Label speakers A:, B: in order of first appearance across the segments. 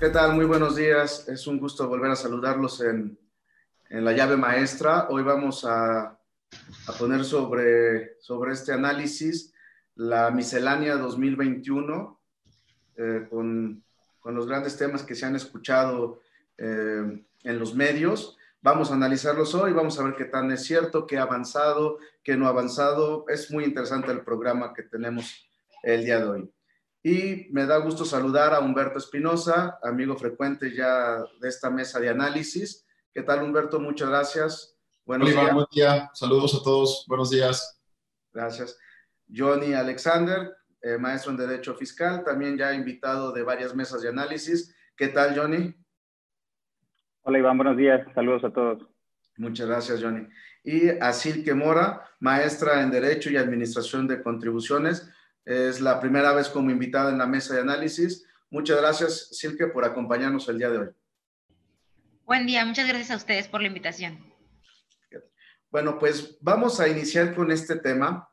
A: ¿Qué tal? Muy buenos días. Es un gusto volver a saludarlos en, en la llave maestra. Hoy vamos a, a poner sobre, sobre este análisis la miscelánea 2021 eh, con, con, los grandes temas que se han escuchado eh, en los medios. Vamos a analizarlos hoy, vamos a ver qué tan es cierto, qué ha avanzado, qué no ha avanzado. Es muy interesante el programa que tenemos el día de hoy. Y me da gusto saludar a Humberto Espinosa, amigo frecuente ya de esta mesa de análisis. ¿Qué tal, Humberto? Muchas gracias.
B: Buenos Hola, días. Buen día. Saludos a todos. Buenos días.
A: Gracias. Johnny Alexander, eh, maestro en Derecho Fiscal, también ya invitado de varias mesas de análisis. ¿Qué tal, Johnny?
C: Hola, Iván. Buenos días. Saludos a todos.
A: Muchas gracias, Johnny. Y a Silke Mora, maestra en Derecho y Administración de Contribuciones. Es la primera vez como invitada en la mesa de análisis. Muchas gracias, Silke, por acompañarnos el día de hoy.
D: Buen día, muchas gracias a ustedes por la invitación.
A: Bueno, pues vamos a iniciar con este tema,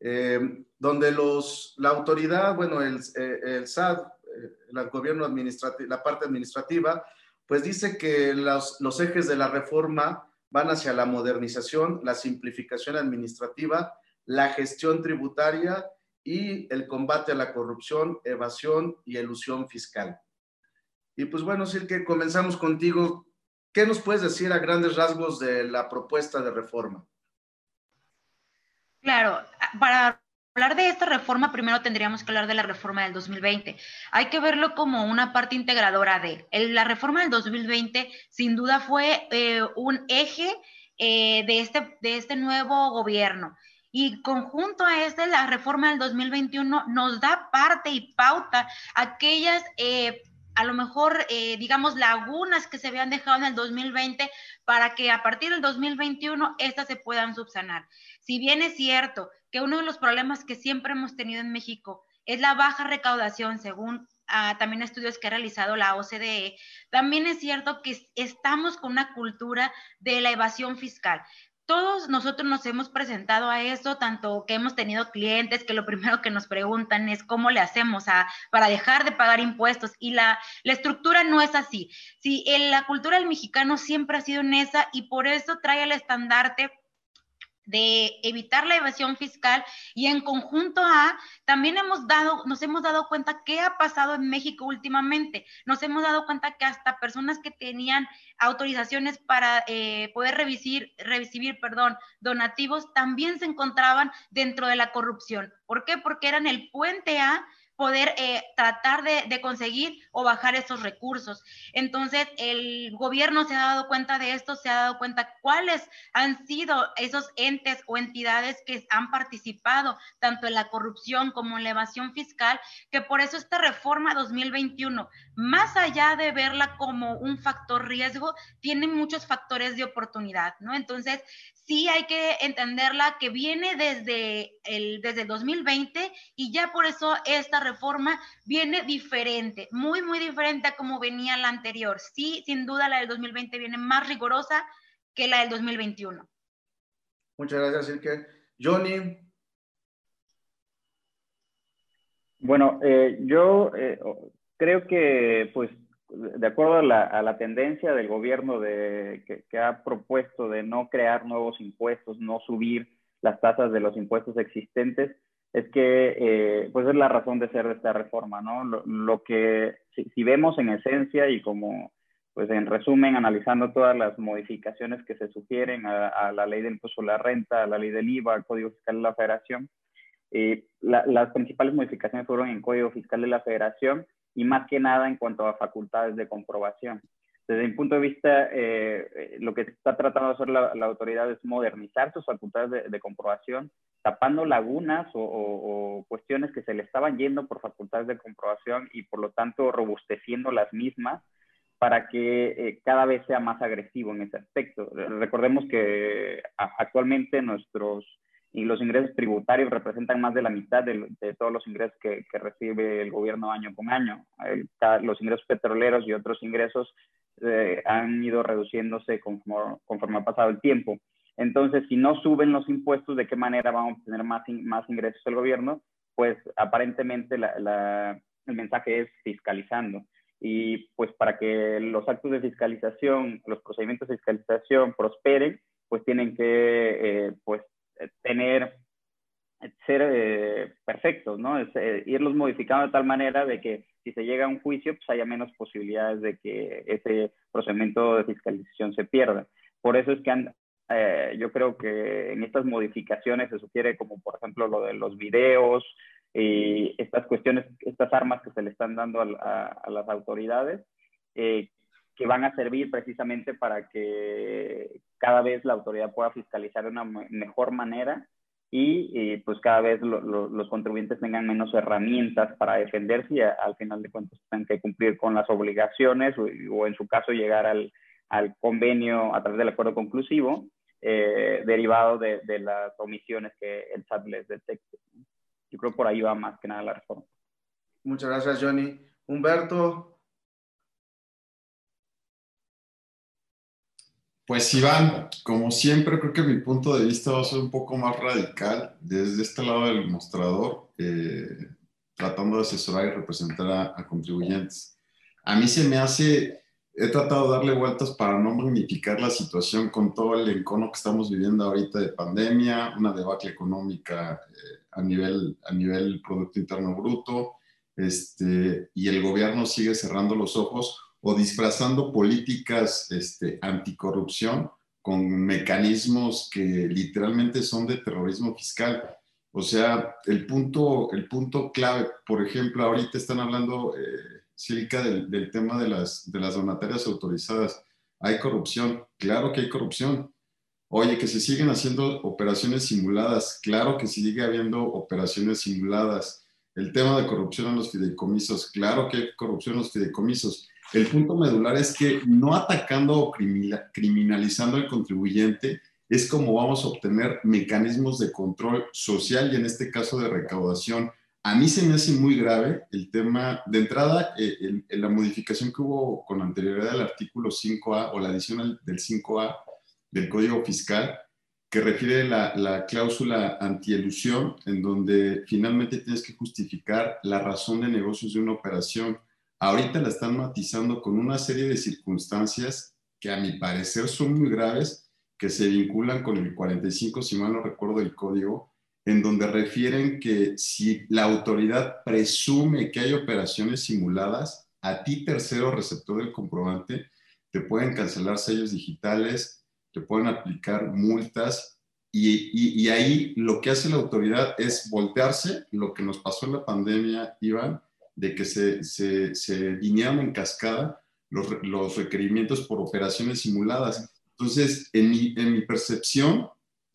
A: eh, donde los, la autoridad, bueno, el, eh, el SAT, eh, el gobierno administrativo, la parte administrativa, pues dice que los, los ejes de la reforma van hacia la modernización, la simplificación administrativa, la gestión tributaria y el combate a la corrupción, evasión y elusión fiscal. Y pues bueno, que comenzamos contigo. ¿Qué nos puedes decir a grandes rasgos de la propuesta de reforma?
D: Claro, para hablar de esta reforma, primero tendríamos que hablar de la reforma del 2020. Hay que verlo como una parte integradora de la reforma del 2020, sin duda fue eh, un eje eh, de, este, de este nuevo gobierno. Y conjunto a este, la reforma del 2021 nos da parte y pauta aquellas, eh, a lo mejor, eh, digamos, lagunas que se habían dejado en el 2020 para que a partir del 2021 estas se puedan subsanar. Si bien es cierto que uno de los problemas que siempre hemos tenido en México es la baja recaudación, según ah, también estudios que ha realizado la OCDE, también es cierto que estamos con una cultura de la evasión fiscal todos nosotros nos hemos presentado a eso, tanto que hemos tenido clientes que lo primero que nos preguntan es cómo le hacemos a, para dejar de pagar impuestos y la, la estructura no es así. Sí, la cultura del mexicano siempre ha sido en esa y por eso trae el estandarte de evitar la evasión fiscal y en conjunto a también hemos dado nos hemos dado cuenta qué ha pasado en México últimamente nos hemos dado cuenta que hasta personas que tenían autorizaciones para eh, poder recibir, recibir perdón donativos también se encontraban dentro de la corrupción ¿por qué? porque eran el puente a poder eh, tratar de, conseguir o bajar esos recursos. Entonces, el gobierno se ha dado cuenta de esto, se ha dado cuenta cuáles han sido esos entes o entidades que han participado tanto en la corrupción como en la evasión fiscal, que por eso esta reforma 2021, más allá de verla como un factor riesgo, tiene muchos factores de oportunidad, ¿no? Entonces, sí hay que entenderla que viene desde el, desde el 2020 y ya por eso esta reforma viene diferente, muy, muy diferente a como venía la anterior. Sí, sin duda la del 2020 viene más rigurosa que la del 2021.
A: Muchas gracias, Silke. Johnny.
C: Bueno, eh, yo eh, creo que pues de acuerdo a la, tendencia del gobierno de, que, ha propuesto de no crear nuevos impuestos, no subir las tasas de los impuestos existentes, es que eh, pues es la razón de ser de esta reforma, ¿no? Lo, que si, vemos en esencia y como pues en resumen analizando todas las modificaciones que se sugieren a, la ley del impuesto a la renta, a la ley del IVA, al Código Fiscal de la Federación, eh, las principales modificaciones fueron en Código Fiscal de la Federación y más que nada en cuanto a facultades de comprobación. Desde mi punto de vista, eh, lo que está tratando de hacer la, autoridad es modernizar sus facultades de, comprobación, tapando lagunas o, cuestiones que se le estaban yendo por facultades de comprobación y por lo tanto robusteciendo las mismas para que eh, cada vez sea más agresivo en ese aspecto. Recordemos que actualmente nuestros y los ingresos tributarios representan más de la mitad de, todos los ingresos que, recibe el gobierno año con año. los ingresos petroleros y otros ingresos eh, han ido reduciéndose conforme, conforme, ha pasado el tiempo. Entonces, si no suben los impuestos, ¿de qué manera vamos a tener más, más ingresos el gobierno? Pues aparentemente el mensaje es fiscalizando. y pues para que los actos de fiscalización, los procedimientos de fiscalización prosperen, pues tienen que eh, pues tener ser eh, perfectos, ¿no? Es, eh, irlos modificando de tal manera de que si se llega a un juicio, pues haya menos posibilidades de que ese procedimiento de fiscalización se pierda. Por eso es que eh, yo creo que en estas modificaciones se sugiere como por ejemplo lo de los videos y estas cuestiones, estas armas que se le están dando a, a las autoridades, que van a servir precisamente para que cada vez la autoridad pueda fiscalizar de una mejor manera y pues cada vez los contribuyentes tengan menos herramientas para defenderse y al final de cuentas tengan que cumplir con las obligaciones o, en su caso llegar al, al, convenio a través del acuerdo conclusivo eh, derivado de, de, las omisiones que el SAT les detecte. Yo creo por ahí va más que nada la reforma.
A: Muchas gracias, Johnny. Humberto,
B: Pues Iván, como siempre, creo que mi punto de vista va a ser un poco más radical desde este lado del mostrador, eh, tratando de asesorar y representar a, contribuyentes. A mí se me hace, he tratado de darle vueltas para no magnificar la situación con todo el encono que estamos viviendo ahorita de pandemia, una debacle económica eh, a, nivel, a nivel Producto Interno Bruto, este, y el gobierno sigue cerrando los ojos o disfrazando políticas este, anticorrupción con mecanismos que literalmente son de terrorismo fiscal. O sea, el punto, el punto clave, por ejemplo, ahorita están hablando, eh, del, del, tema de las, de las donatarias autorizadas. ¿Hay corrupción? Claro que hay corrupción. Oye, que se siguen haciendo operaciones simuladas. Claro que sigue habiendo operaciones simuladas. El tema de corrupción en los fideicomisos. Claro que hay corrupción en los fideicomisos. El punto medular es que no atacando o criminalizando al contribuyente es como vamos a obtener mecanismos de control social y en este caso de recaudación. A mí se me hace muy grave el tema, de entrada, eh, en la modificación que hubo con anterioridad al artículo 5A o la adición del 5A del Código Fiscal, que refiere la, la cláusula antielusión, en donde finalmente tienes que justificar la razón de negocios de una operación ahorita la están matizando con una serie de circunstancias que a mi parecer son muy graves, que se vinculan con el 45, si mal no recuerdo el código, en donde refieren que si la autoridad presume que hay operaciones simuladas, a ti tercero receptor del comprobante, te pueden cancelar sellos digitales, te pueden aplicar multas y, y, ahí lo que hace la autoridad es voltearse, lo que nos pasó en la pandemia, Iván, de que se, se, se en cascada los, los, requerimientos por operaciones simuladas. Entonces, en mi, en mi percepción,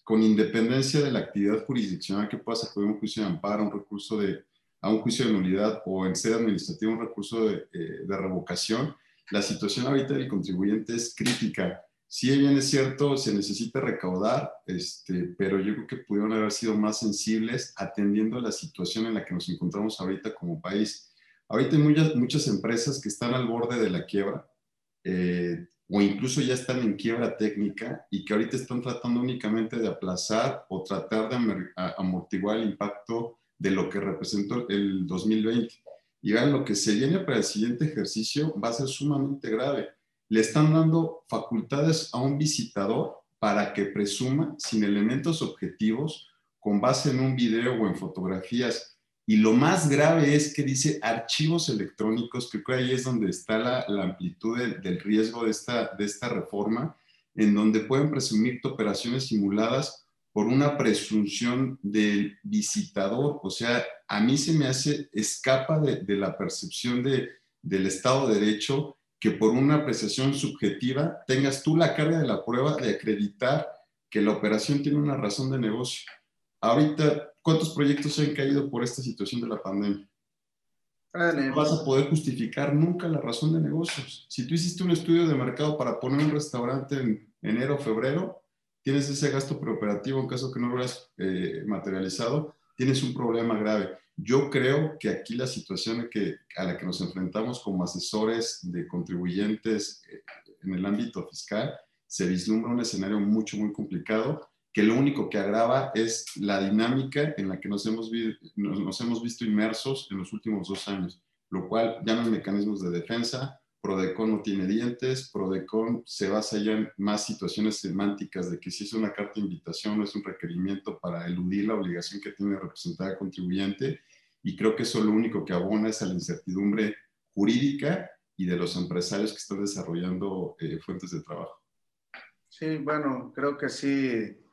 B: con independencia de la actividad jurisdiccional que pueda acudir un juicio de amparo, un recurso de, a un juicio de nulidad o en sede administrativa un recurso de, eh, de revocación, la situación ahorita del contribuyente es crítica. Si bien es cierto, se necesita recaudar, este, pero yo creo que pudieron haber sido más sensibles atendiendo a la situación en la que nos encontramos ahorita como país. Ahorita hay muchas, muchas empresas que están al borde de la quiebra eh, o incluso ya están en quiebra técnica y que ahorita están tratando únicamente de aplazar o tratar de amortiguar el impacto de lo que representó el 2020. Y vean, lo que se viene para el siguiente ejercicio va a ser sumamente grave. Le están dando facultades a un visitador para que presuma sin elementos objetivos con base en un video o en fotografías y lo más grave es que dice archivos electrónicos, que creo que ahí es donde está la, la amplitud del riesgo de esta, de esta reforma, en donde pueden presumir operaciones simuladas por una presunción del visitador. O sea, a mí se me hace, escapa de, la percepción de, del Estado de Derecho que por una apreciación subjetiva tengas tú la carga de la prueba de acreditar que la operación tiene una razón de negocio. Ahorita ¿Cuántos proyectos se han caído por esta situación de la pandemia? No vas a poder justificar nunca la razón de negocios. Si tú hiciste un estudio de mercado para poner un restaurante en enero o febrero, tienes ese gasto preoperativo en caso que no lo hayas eh, materializado, tienes un problema grave. Yo creo que aquí la situación que, a la que nos enfrentamos como asesores de contribuyentes eh, en el ámbito fiscal se vislumbra un escenario mucho, muy complicado que lo único que agrava es la dinámica en la que nos hemos, nos hemos visto inmersos en los últimos dos años. lo cual llaman mecanismos de defensa. Prodecon no tiene dientes, Prodecon se basa ya en más situaciones semánticas de que si es una carta de invitación o es un requerimiento para eludir la obligación que tiene representar al contribuyente y creo que eso lo único que abona es a la incertidumbre jurídica y de los empresarios que están desarrollando eh, fuentes de trabajo.
A: Sí, bueno, creo que sí,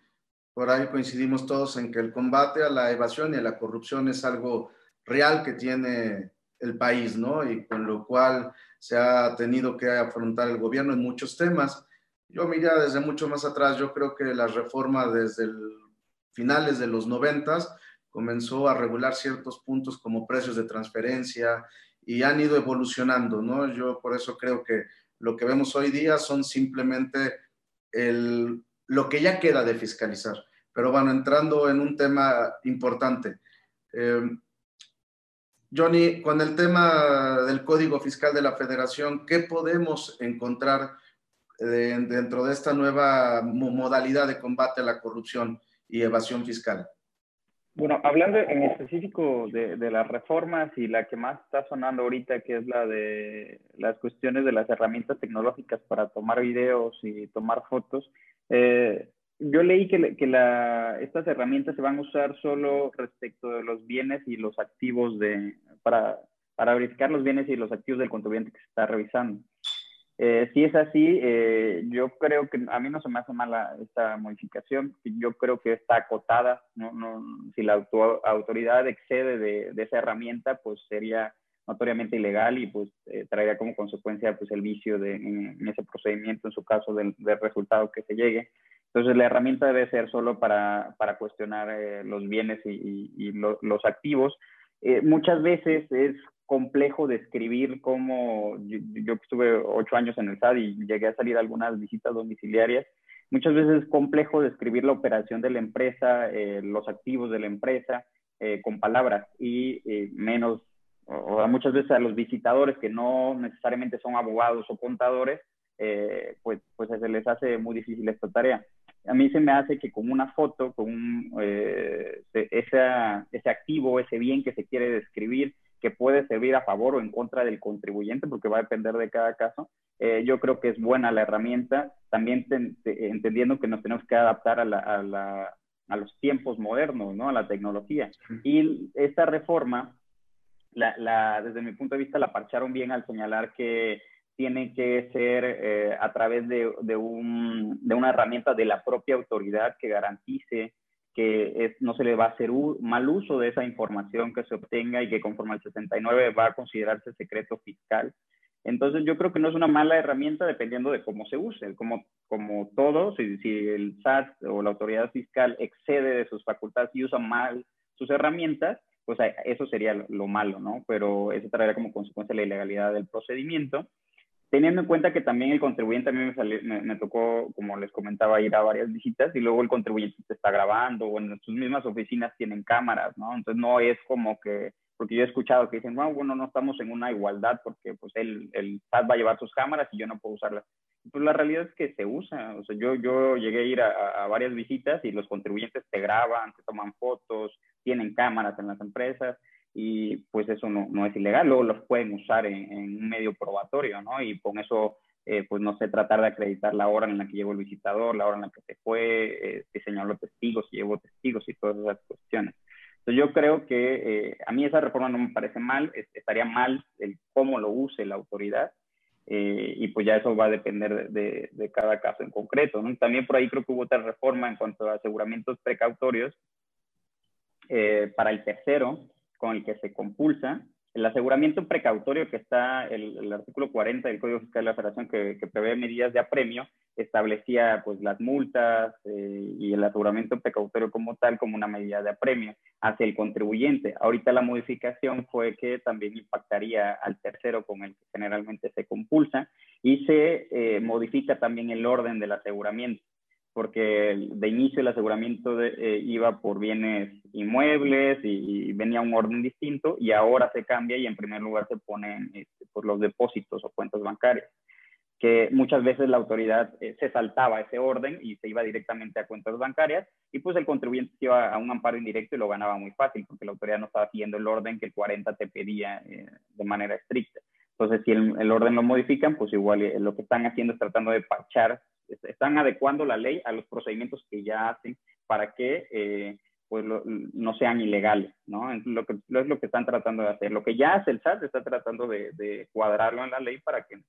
A: por ahí coincidimos todos en que el combate a la evasión y a la corrupción es algo real que tiene el país, ¿no? Y con lo cual se ha tenido que afrontar el gobierno en muchos temas. Yo mira desde mucho más atrás, yo creo que la reforma desde el finales de los noventas comenzó a regular ciertos puntos como precios de transferencia y han ido evolucionando, ¿no? Yo por eso creo que lo que vemos hoy día son simplemente el, lo que ya queda de fiscalizar. Pero bueno, entrando en un tema importante. Eh, Johnny, con el tema del Código Fiscal de la Federación, ¿qué podemos encontrar eh, dentro de esta nueva modalidad de combate a la corrupción y evasión fiscal?
C: Bueno, hablando en específico de, las reformas y la que más está sonando ahorita, que es la de las cuestiones de las herramientas tecnológicas para tomar videos y tomar fotos, eh, yo leí que, la, estas herramientas se van a usar solo respecto de los bienes y los activos de, para, verificar los bienes y los activos del contribuyente que se está revisando. Eh, si es así, eh, yo creo que a mí no se me hace mala esta modificación. Yo creo que está acotada. No, no, si la autoridad excede de, de, esa herramienta, pues sería notoriamente ilegal y pues eh, traería como consecuencia pues el vicio de, en, ese procedimiento, en su caso, del, del, resultado que se llegue. Entonces, la herramienta debe ser solo para, para cuestionar los bienes y, y, y lo, los activos. muchas veces es complejo describir cómo yo, estuve ocho años en el SAD y llegué a salir a algunas visitas domiciliarias. Muchas veces es complejo describir la operación de la empresa, eh, los activos de la empresa eh, con palabras y eh, menos, o, muchas veces a los visitadores que no necesariamente son abogados o contadores, pues, pues se les hace muy difícil esta tarea. A mí se me hace que con una foto, con un, ese activo, ese bien que se quiere describir, que puede servir a favor o en contra del contribuyente, porque va a depender de cada caso. Eh, yo creo que es buena la herramienta, también entendiendo que nos tenemos que adaptar a, la, a, los tiempos modernos, ¿no? a la tecnología. Y esta reforma, la, desde mi punto de vista, la parcharon bien al señalar que tiene que ser eh, a través de, de, un, de una herramienta de la propia autoridad que garantice que es, no se le va a hacer mal uso de esa información que se obtenga y que conforme al 69 va a considerarse secreto fiscal. Entonces yo creo que no es una mala herramienta dependiendo de cómo se use, como, como todo, si, si el SAT o la autoridad fiscal excede de sus facultades y usa mal sus herramientas, pues eso sería lo malo, ¿no? Pero eso traerá como consecuencia la ilegalidad del procedimiento teniendo en cuenta que también el contribuyente a mí me, me, tocó, como les comentaba, ir a varias visitas y luego el contribuyente te está grabando o en sus mismas oficinas tienen cámaras, ¿no? Entonces no es como que, porque yo he escuchado que dicen, bueno, bueno no estamos en una igualdad porque pues el, el SAT va a llevar sus cámaras y yo no puedo usarlas. Pues la realidad es que se usa, o sea, yo, yo llegué a ir a, a varias visitas y los contribuyentes te graban, te toman fotos, tienen cámaras en las empresas y pues eso no, no es ilegal, luego los pueden usar en, un medio probatorio, ¿no? Y con eso, eh, pues no sé, tratar de acreditar la hora en la que llegó el visitador, la hora en la que se fue, eh, señaló testigos, si llevó testigos y todas esas cuestiones. Entonces yo creo que eh, a mí esa reforma no me parece mal, estaría mal el cómo lo use la autoridad, eh, y pues ya eso va a depender de, de, cada caso en concreto. ¿no? También por ahí creo que hubo otra reforma en cuanto a aseguramientos precautorios para el tercero, con el que se compulsa. El aseguramiento precautorio que está el, el artículo 40 del Código Fiscal de la Federación que, que prevé medidas de apremio establecía pues las multas eh, y el aseguramiento precautorio como tal como una medida de apremio hacia el contribuyente. Ahorita la modificación fue que también impactaría al tercero con el que generalmente se compulsa y se eh, modifica también el orden del aseguramiento porque de inicio el aseguramiento eh, iba por bienes inmuebles y, venía un orden distinto y ahora se cambia y en primer lugar se ponen este, por los depósitos o cuentas bancarias. que muchas veces la autoridad eh, se saltaba ese orden y se iba directamente a cuentas bancarias y pues el contribuyente iba a un amparo indirecto y lo ganaba muy fácil porque la autoridad no estaba siguiendo el orden que el 40 te pedía eh, de manera estricta. Entonces, si el, orden lo modifican, pues igual eh, lo que están haciendo es tratando de parchar, están adecuando la ley a los procedimientos que ya hacen para que pues no sean ilegales, ¿no? Es lo, que, es lo que están tratando de hacer. Lo que ya hace el SAT está tratando de, cuadrarlo en la ley para que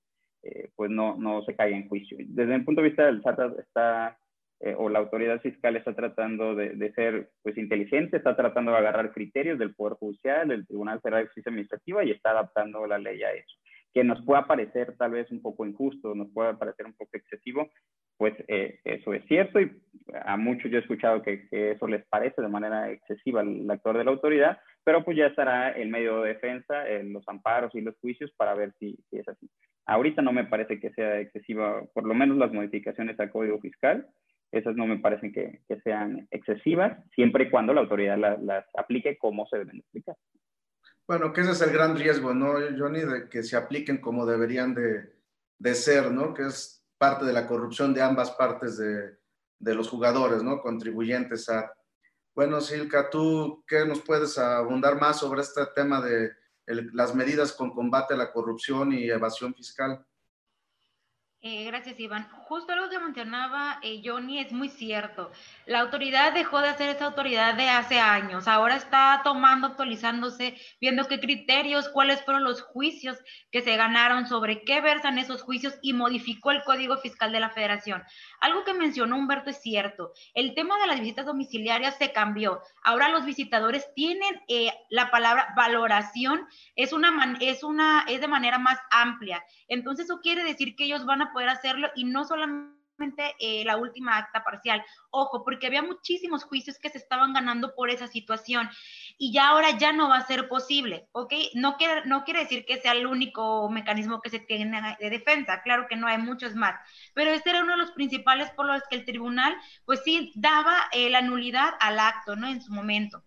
C: eh, pues no, no se caiga en juicio. Desde el punto de vista del SAT está, eh, o la autoridad fiscal está tratando de, de, ser pues inteligente, está tratando de agarrar criterios del Poder Judicial, del Tribunal Federal de Justicia Administrativa y está adaptando la ley a eso. Que nos pueda parecer tal vez un poco injusto, nos pueda parecer un poco excesivo, pues eh, eso es cierto y a muchos yo he escuchado que, eso les parece de manera excesiva al actor de la autoridad, pero pues ya estará el medio de defensa, los amparos y los juicios para ver si, es así. Ahorita no me parece que sea excesiva, por lo menos las modificaciones al Código Fiscal, esas no me parecen que, sean excesivas, siempre y cuando la autoridad las aplique como se deben explicar.
A: Bueno, que ese es el gran riesgo, ¿no, Johnny? De que se apliquen como deberían de, ser, ¿no? Que es parte de la corrupción de ambas partes de, de los jugadores, ¿no? Contribuyentes a... Bueno, Silka, ¿tú qué nos puedes abundar más sobre este tema de las medidas con combate a la corrupción y evasión fiscal.
D: Eh, gracias, Iván. Justo lo que mencionaba eh, Johnny es muy cierto. La autoridad dejó de ser esa autoridad de hace años. Ahora está tomando, actualizándose, viendo qué criterios, cuáles fueron los juicios que se ganaron, sobre qué versan esos juicios y modificó el Código Fiscal de la Federación. Algo que mencionó Humberto es cierto. El tema de las visitas domiciliarias se cambió. Ahora los visitadores tienen eh, la palabra valoración, es, una, es, una, es de manera más amplia. Entonces eso quiere decir que ellos van a poder hacerlo y no solamente eh, la última acta parcial. Ojo, porque había muchísimos juicios que se estaban ganando por esa situación y ya ahora ya no va a ser posible, ¿ok? No quiere, no quiere decir que sea el único mecanismo que se tiene de defensa, claro que no hay muchos más, pero este era uno de los principales por los que el tribunal, pues sí, daba eh, la nulidad al acto, ¿no? En su momento.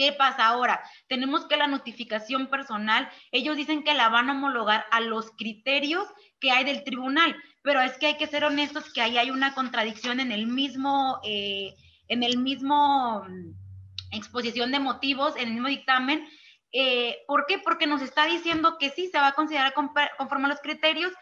D: ¿Qué pasa ahora? Tenemos que la notificación personal, ellos dicen que la van a homologar a los criterios que hay del tribunal, pero es que hay que ser honestos que ahí hay una contradicción en el mismo, eh, en el mismo mm, exposición de motivos, en el mismo dictamen. Eh, ¿Por qué? Porque nos está diciendo que sí se va a considerar conforme a los criterios,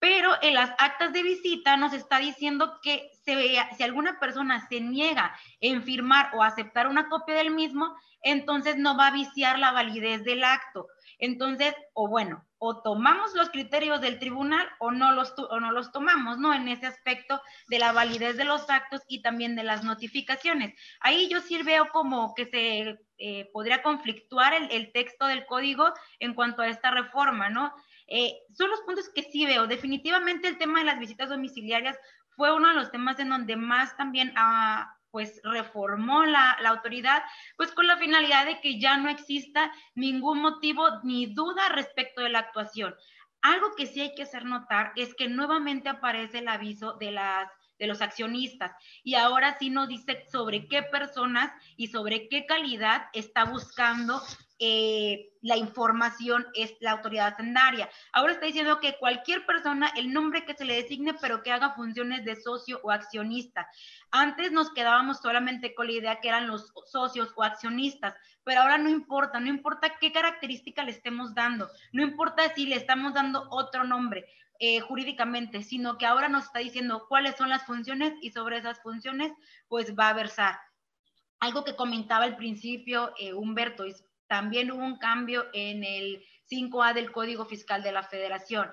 D: pero en las actas de visita nos está diciendo que se, si alguna persona se niega en firmar o aceptar una copia del mismo, entonces no va a viciar la validez del acto. Entonces, o bueno, o tomamos los criterios del tribunal o no los, o no los tomamos, ¿no? En ese aspecto de la validez de los actos y también de las notificaciones. Ahí yo sí veo como que se eh, podría conflictuar el, texto del código en cuanto a esta reforma, ¿no? Eh, son los puntos que sí veo. Definitivamente el tema de las visitas domiciliarias fue uno de los temas en donde más también ha, pues reformó la, la, autoridad, pues con la finalidad de que ya no exista ningún motivo ni duda respecto de la actuación. Algo que sí hay que hacer notar es que nuevamente aparece el aviso de las de los accionistas. Y ahora sí nos dice sobre qué personas y sobre qué calidad está buscando eh, la información es la autoridad hacendaria. Ahora está diciendo que cualquier persona, el nombre que se le designe, pero que haga funciones de socio o accionista. Antes nos quedábamos solamente con la idea que eran los socios o accionistas, pero ahora no importa, no importa qué característica le estemos dando, no importa si le estamos dando otro nombre. Eh, jurídicamente, sino que ahora nos está diciendo cuáles son las funciones y sobre esas funciones pues va a versar. Algo que comentaba al principio eh, Humberto, es, también hubo un cambio en el 5A del Código Fiscal de la Federación.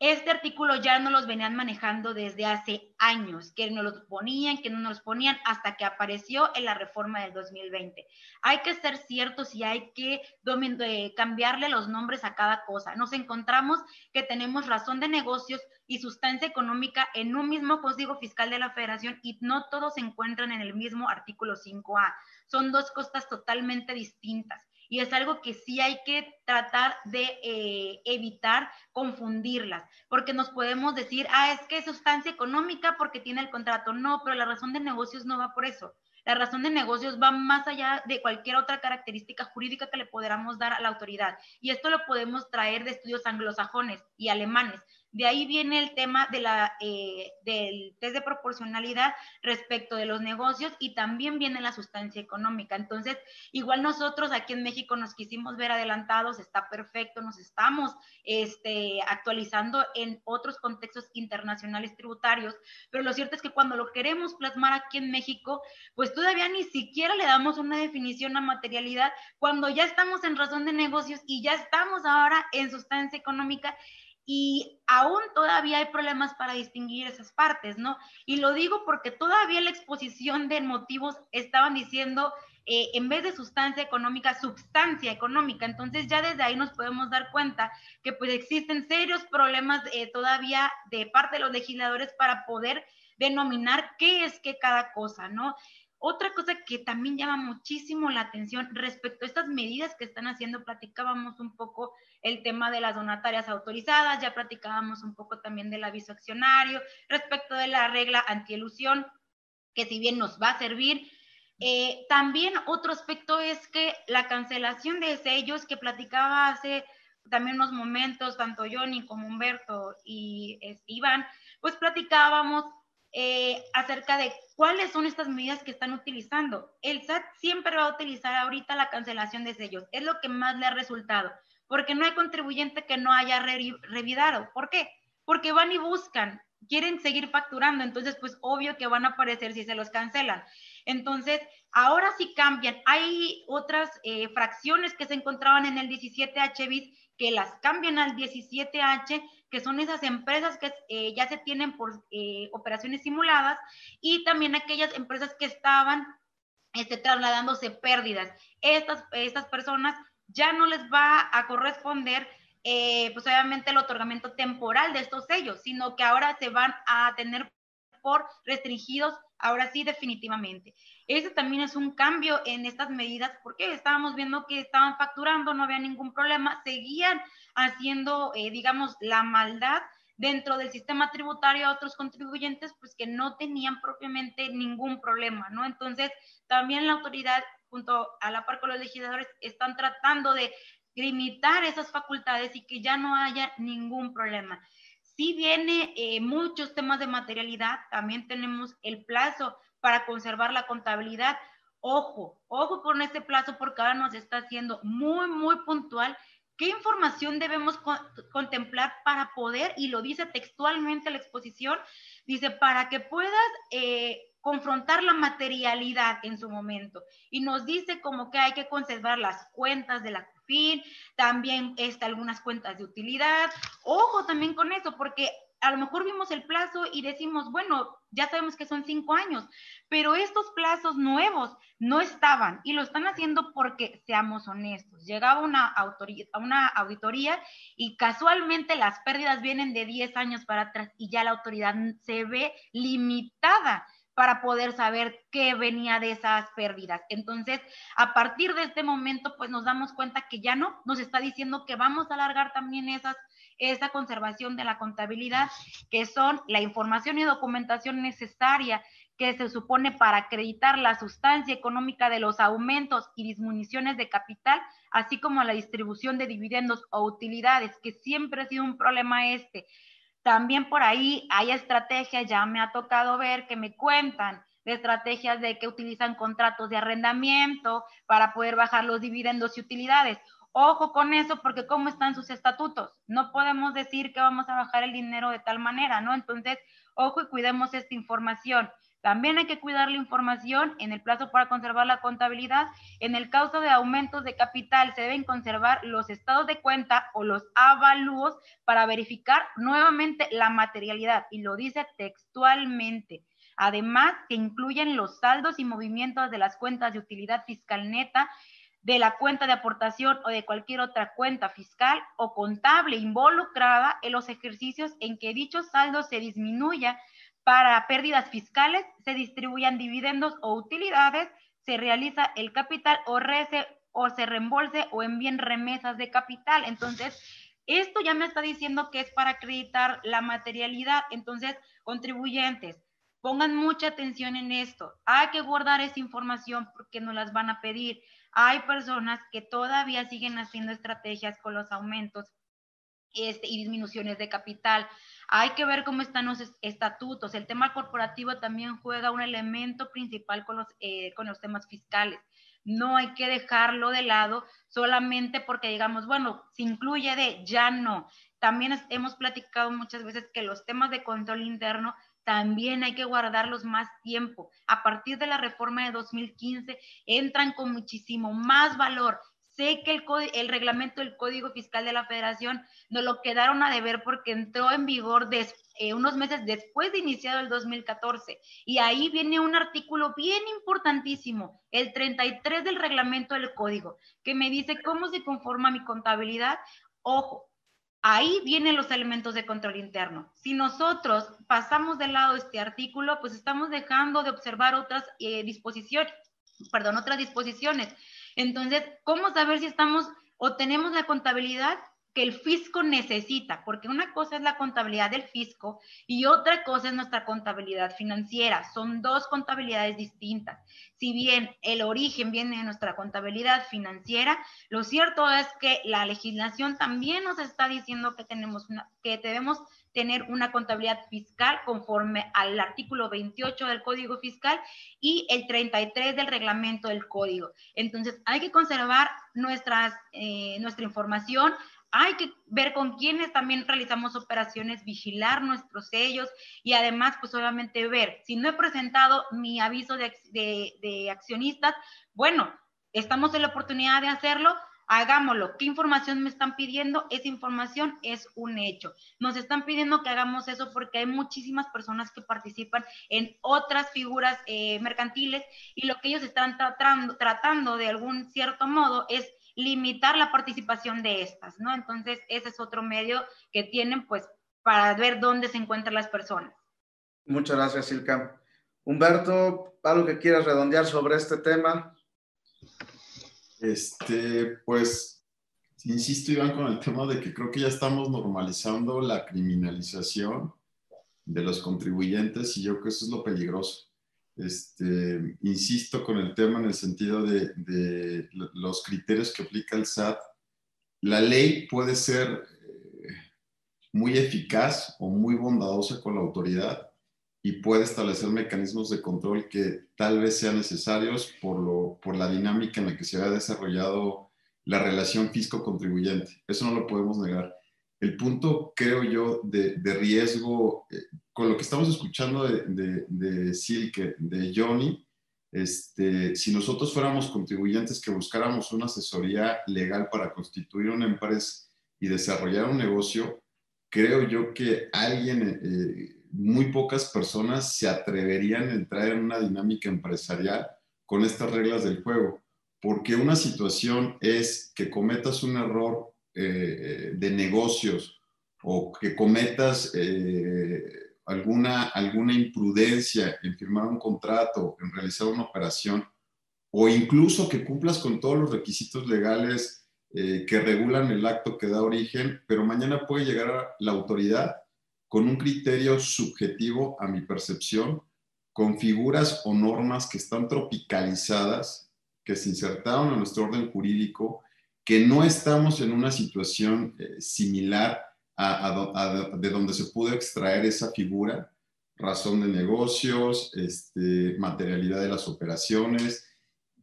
D: Este artículo ya no los venían manejando desde hace años, que no los ponían, que no los ponían, hasta que apareció en la reforma del 2020. Hay que ser ciertos y hay que eh, cambiarle los nombres a cada cosa. Nos encontramos que tenemos razón de negocios y sustancia económica en un mismo código fiscal de la federación y no todos se encuentran en el mismo artículo 5A. Son dos cosas totalmente distintas y es algo que sí hay que tratar de eh, evitar confundirlas, porque nos podemos decir, ah, es que es sustancia económica porque tiene el contrato. No, pero la razón de negocios no va por eso. La razón de negocios va más allá de cualquier otra característica jurídica que le podamos dar a la autoridad. Y esto lo podemos traer de estudios anglosajones y alemanes. De ahí viene el tema de la, eh, del test de proporcionalidad respecto de los negocios y también viene la sustancia económica. Entonces, igual nosotros aquí en México nos quisimos ver adelantados, está perfecto, nos estamos este, actualizando en otros contextos internacionales tributarios, pero lo cierto es que cuando lo queremos plasmar aquí en México, pues todavía ni siquiera le damos una definición a materialidad cuando ya estamos en razón de negocios y ya estamos ahora en sustancia económica y aún todavía hay problemas para distinguir esas partes, ¿no? Y lo digo porque todavía la exposición de motivos estaban diciendo, eh, en vez de sustancia económica, sustancia económica. Entonces ya desde ahí nos podemos dar cuenta que pues existen serios problemas eh, todavía de parte de los legisladores para poder denominar qué es qué cada cosa, ¿no? Otra cosa que también llama muchísimo la atención respecto a estas medidas que están haciendo, platicábamos un poco el tema de las donatarias autorizadas, ya platicábamos un poco también del aviso accionario, respecto de la regla antielusión, que si bien nos va a servir, eh, también otro aspecto es que la cancelación de sellos que platicaba hace también unos momentos, tanto Johnny como Humberto y Iván, pues platicábamos eh, acerca de cuáles son estas medidas que están utilizando. El SAT siempre va a utilizar ahorita la cancelación de sellos. Es lo que más le ha resultado, porque no hay contribuyente que no haya revidado. ¿Por qué? Porque van y buscan, quieren seguir facturando, entonces pues obvio que van a aparecer si se los cancelan. Entonces, ahora sí cambian. Hay otras eh, fracciones que se encontraban en el 17H bis que las cambian al 17H que son esas empresas que eh, ya se tienen por eh, operaciones simuladas y también aquellas empresas que estaban este, trasladándose pérdidas. Estas, estas personas ya no les va a corresponder eh, pues obviamente el otorgamiento temporal de estos sellos, sino que ahora se van a tener por restringidos, ahora sí definitivamente. Ese también es un cambio en estas medidas porque estábamos viendo que estaban facturando, no había ningún problema, seguían haciendo, eh, digamos, la maldad dentro del sistema tributario a otros contribuyentes, pues que no tenían propiamente ningún problema, ¿no? Entonces, también la autoridad, junto a la par con los legisladores, están tratando de limitar esas facultades y que ya no haya ningún problema. Si viene eh, muchos temas de materialidad, también tenemos el plazo para conservar la contabilidad. Ojo, ojo con este plazo porque ahora nos está haciendo muy, muy puntual qué información debemos contemplar para poder, y lo dice textualmente la exposición, dice, para que puedas eh, confrontar la materialidad en su momento. Y nos dice como que hay que conservar las cuentas de la CUFIN, también está algunas cuentas de utilidad. Ojo también con eso, porque a lo mejor vimos el plazo y decimos, bueno, ya sabemos que son cinco años, pero estos plazos nuevos no estaban y lo están haciendo porque, seamos honestos, llegaba una, autoría, una auditoría y casualmente las pérdidas vienen de 10 años para atrás y ya la autoridad se ve limitada para poder saber qué venía de esas pérdidas. Entonces, a partir de este momento, pues nos damos cuenta que ya no, nos está diciendo que vamos a alargar también esas esa conservación de la contabilidad, que son la información y documentación necesaria que se supone para acreditar la sustancia económica de los aumentos y disminuciones de capital, así como la distribución de dividendos o utilidades, que siempre ha sido un problema este. También por ahí hay estrategias, ya me ha tocado ver que me cuentan de estrategias de que utilizan contratos de arrendamiento para poder bajar los dividendos y utilidades. Ojo con eso, porque ¿cómo están sus estatutos? No podemos decir que vamos a bajar el dinero de tal manera, ¿no? Entonces, ojo y cuidemos esta información. También hay que cuidar la información en el plazo para conservar la contabilidad. En el caso de aumentos de capital, se deben conservar los estados de cuenta o los avalúos para verificar nuevamente la materialidad. Y lo dice textualmente. Además, que incluyen los saldos y movimientos de las cuentas de utilidad fiscal neta de la cuenta de aportación o de cualquier otra cuenta fiscal o contable involucrada en los ejercicios en que dicho saldo se disminuya para pérdidas fiscales, se distribuyan dividendos o utilidades, se realiza el capital o, rece, o se reembolse o envíen remesas de capital. Entonces, esto ya me está diciendo que es para acreditar la materialidad. Entonces, contribuyentes, pongan mucha atención en esto. Hay que guardar esa información porque nos las van a pedir hay personas que todavía siguen haciendo estrategias con los aumentos este, y disminuciones de capital. Hay que ver cómo están los estatutos. El tema corporativo también juega un elemento principal con los, eh, con los temas fiscales. No hay que dejarlo de lado solamente porque digamos, bueno, se incluye de, ya no. También hemos platicado muchas veces que los temas de control interno también hay que guardarlos más tiempo. A partir de la reforma de 2015 entran con muchísimo más valor. Sé que el, reglamento del Código Fiscal de la Federación nos lo quedaron a deber porque entró en vigor eh, unos meses después de iniciado el 2014. Y ahí viene un artículo bien importantísimo, el 33 del reglamento del Código, que me dice cómo se conforma mi contabilidad. Ojo, Ahí vienen los elementos de control interno. Si nosotros pasamos de lado este artículo, pues estamos dejando de observar otras eh, disposiciones, perdón, otras disposiciones. Entonces, ¿cómo saber si estamos o tenemos la contabilidad que el fisco necesita, porque una cosa es la contabilidad del fisco y otra cosa es nuestra contabilidad financiera. Son dos contabilidades distintas. Si bien el origen viene de nuestra contabilidad financiera, lo cierto es que la legislación también nos está diciendo que tenemos una, que debemos tener una contabilidad fiscal conforme al artículo 28 del Código Fiscal y el 33 del reglamento del Código. Entonces, hay que conservar nuestras, eh, nuestra información, hay que ver con quiénes también realizamos operaciones, vigilar nuestros sellos y además, pues obviamente ver, si no he presentado mi aviso de, accionistas, bueno, estamos en la oportunidad de hacerlo, hagámoslo. ¿Qué información me están pidiendo? Esa información es un hecho. Nos están pidiendo que hagamos eso porque hay muchísimas personas que participan en otras figuras eh, mercantiles y lo que ellos están tratando, tratando de algún cierto modo es limitar la participación de estas, ¿no? Entonces, ese es otro medio que tienen, pues, para ver dónde se encuentran las personas.
A: Muchas gracias, Silka. Humberto, ¿algo que quieras redondear sobre este tema?
B: Este, pues, insisto, Iván, con el tema de que creo que ya estamos normalizando la criminalización de los contribuyentes y yo creo que eso es lo peligroso. Este, insisto con el tema en el sentido de, los criterios que aplica el SAT. La ley puede ser eh, muy eficaz o muy bondadosa con la autoridad y puede establecer mecanismos de control que tal vez sean necesarios por, lo, por la dinámica en la que se ha desarrollado la relación fisco-contribuyente. Eso no lo podemos negar. El punto, creo yo, de, riesgo eh, con lo que estamos escuchando de, Silke, de Johnny, este, si nosotros fuéramos contribuyentes que buscáramos una asesoría legal para constituir una empresa y desarrollar un negocio, creo yo que alguien, eh, muy pocas personas se atreverían a entrar en una dinámica empresarial con estas reglas del juego, porque una situación es que cometas un error eh, de negocios o que cometas eh, alguna, alguna imprudencia en firmar un contrato, en realizar una operación, o incluso que cumplas con todos los requisitos legales eh, que regulan el acto que da origen, pero mañana puede llegar la autoridad con un criterio subjetivo a mi percepción, con figuras o normas que están tropicalizadas, que se insertaron en nuestro orden jurídico, que no estamos en una situación eh, similar de donde se pudo extraer esa figura, razón de negocios, este, materialidad de las operaciones,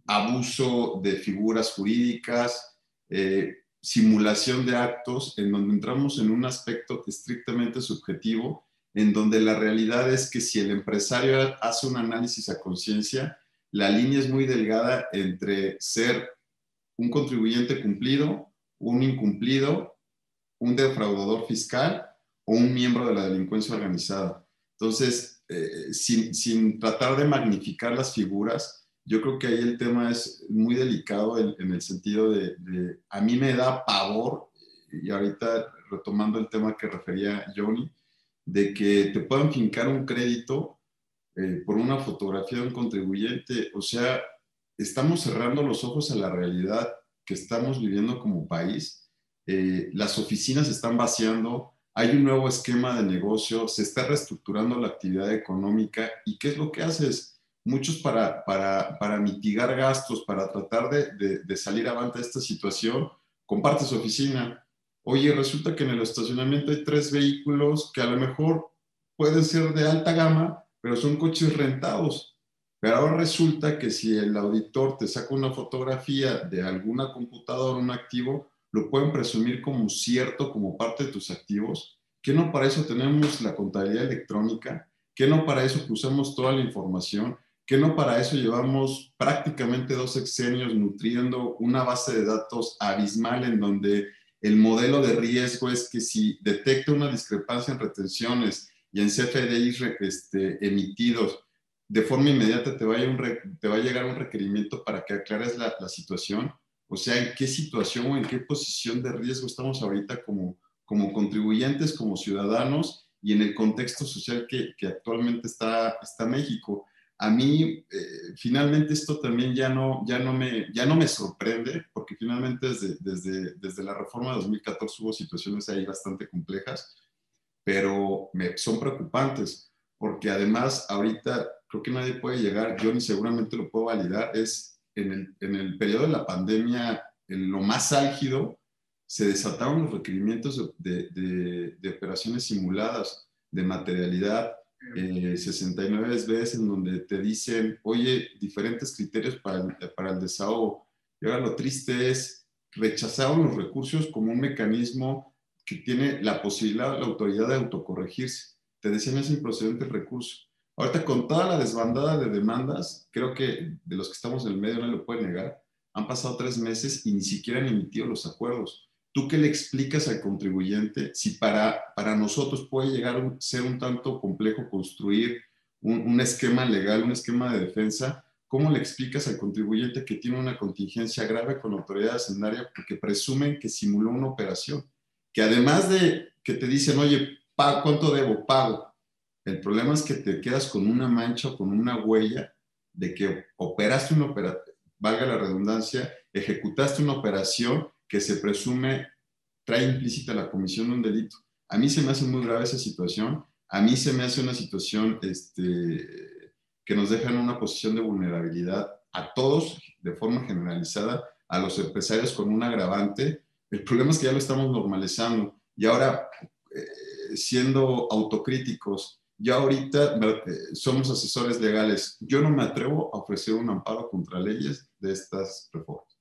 B: abuso de figuras jurídicas, eh, simulación de actos, en donde entramos en un aspecto estrictamente subjetivo, en donde la realidad es que si el empresario hace un análisis a conciencia, la línea es muy delgada entre ser un contribuyente cumplido, un incumplido un defraudador fiscal o un miembro de la delincuencia organizada. Entonces, eh, sin, tratar de magnificar las figuras, yo creo que ahí el tema es muy delicado en, el sentido de, a mí me da pavor, y ahorita retomando el tema que refería Johnny, de que te puedan fincar un crédito eh, por una fotografía de un contribuyente. O sea, estamos cerrando los ojos a la realidad que estamos viviendo como país eh, las oficinas se están vaciando, hay un nuevo esquema de negocio, se está reestructurando la actividad económica y ¿qué es lo que haces? Muchos para, para, para mitigar gastos, para tratar de, de, salir avante de esta situación, compartes oficina Oye, resulta que en el estacionamiento hay tres vehículos que a lo mejor pueden ser de alta gama, pero son coches rentados. Pero ahora resulta que si el auditor te saca una fotografía de alguna computadora, un activo, lo pueden presumir como cierto, como parte de tus activos. ¿Que no para eso tenemos la contabilidad electrónica? ¿Que no para eso cruzamos toda la información? ¿Que no para eso llevamos prácticamente dos sexenios nutriendo una base de datos abismal en donde el modelo de riesgo es que si detecta una discrepancia en retenciones y en CFDIs este, emitidos, de forma inmediata te va, a llegar un requerimiento para que aclares la, situación. O sea, en qué situación o en qué posición de riesgo estamos ahorita como, como contribuyentes, como ciudadanos y en el contexto social que, que actualmente está, está México a mí eh, finalmente esto también ya no, ya, no me, ya no me sorprende, porque finalmente desde, desde, desde la reforma de 2014 hubo situaciones ahí bastante complejas, pero me, son preocupantes, porque además ahorita creo que nadie puede llegar, yo ni seguramente lo puedo validar, es en el, en el periodo de la pandemia, en lo más álgido, se desataron los requerimientos de, de, de operaciones simuladas, de materialidad, 69 eh, veces en donde te dicen, oye, diferentes criterios para el, para el desahogo. Y ahora lo triste es, rechazaron los recursos como un mecanismo que tiene la posibilidad, la autoridad de autocorregirse. Te decían es improcedente el recurso. Ahorita con toda la desbandada de demandas, creo que de los que estamos en el medio no lo pueden negar, han pasado tres meses y ni siquiera han emitido los acuerdos. ¿Tú qué le explicas al contribuyente si para, para nosotros puede llegar a ser un tanto complejo construir un, un, esquema legal, un esquema de defensa? ¿Cómo le explicas al contribuyente que tiene una contingencia grave con la autoridad hacendaria porque presumen que simuló una operación? Que además de que te dicen, oye, ¿cuánto debo? Pago. El problema es que te quedas con una mancha o con una huella de que operaste una operación, valga la redundancia, ejecutaste una operación que se presume trae implícita la comisión de un delito. A mí se me hace muy grave esa situación. A mí se me hace una situación este, que nos deja en una posición de vulnerabilidad a todos de forma generalizada, a los empresarios con un agravante. El problema es que ya lo estamos normalizando y ahora, eh, siendo autocríticos, ya ahorita eh, somos asesores legales. Yo no me atrevo a ofrecer un amparo contra leyes de estas reformas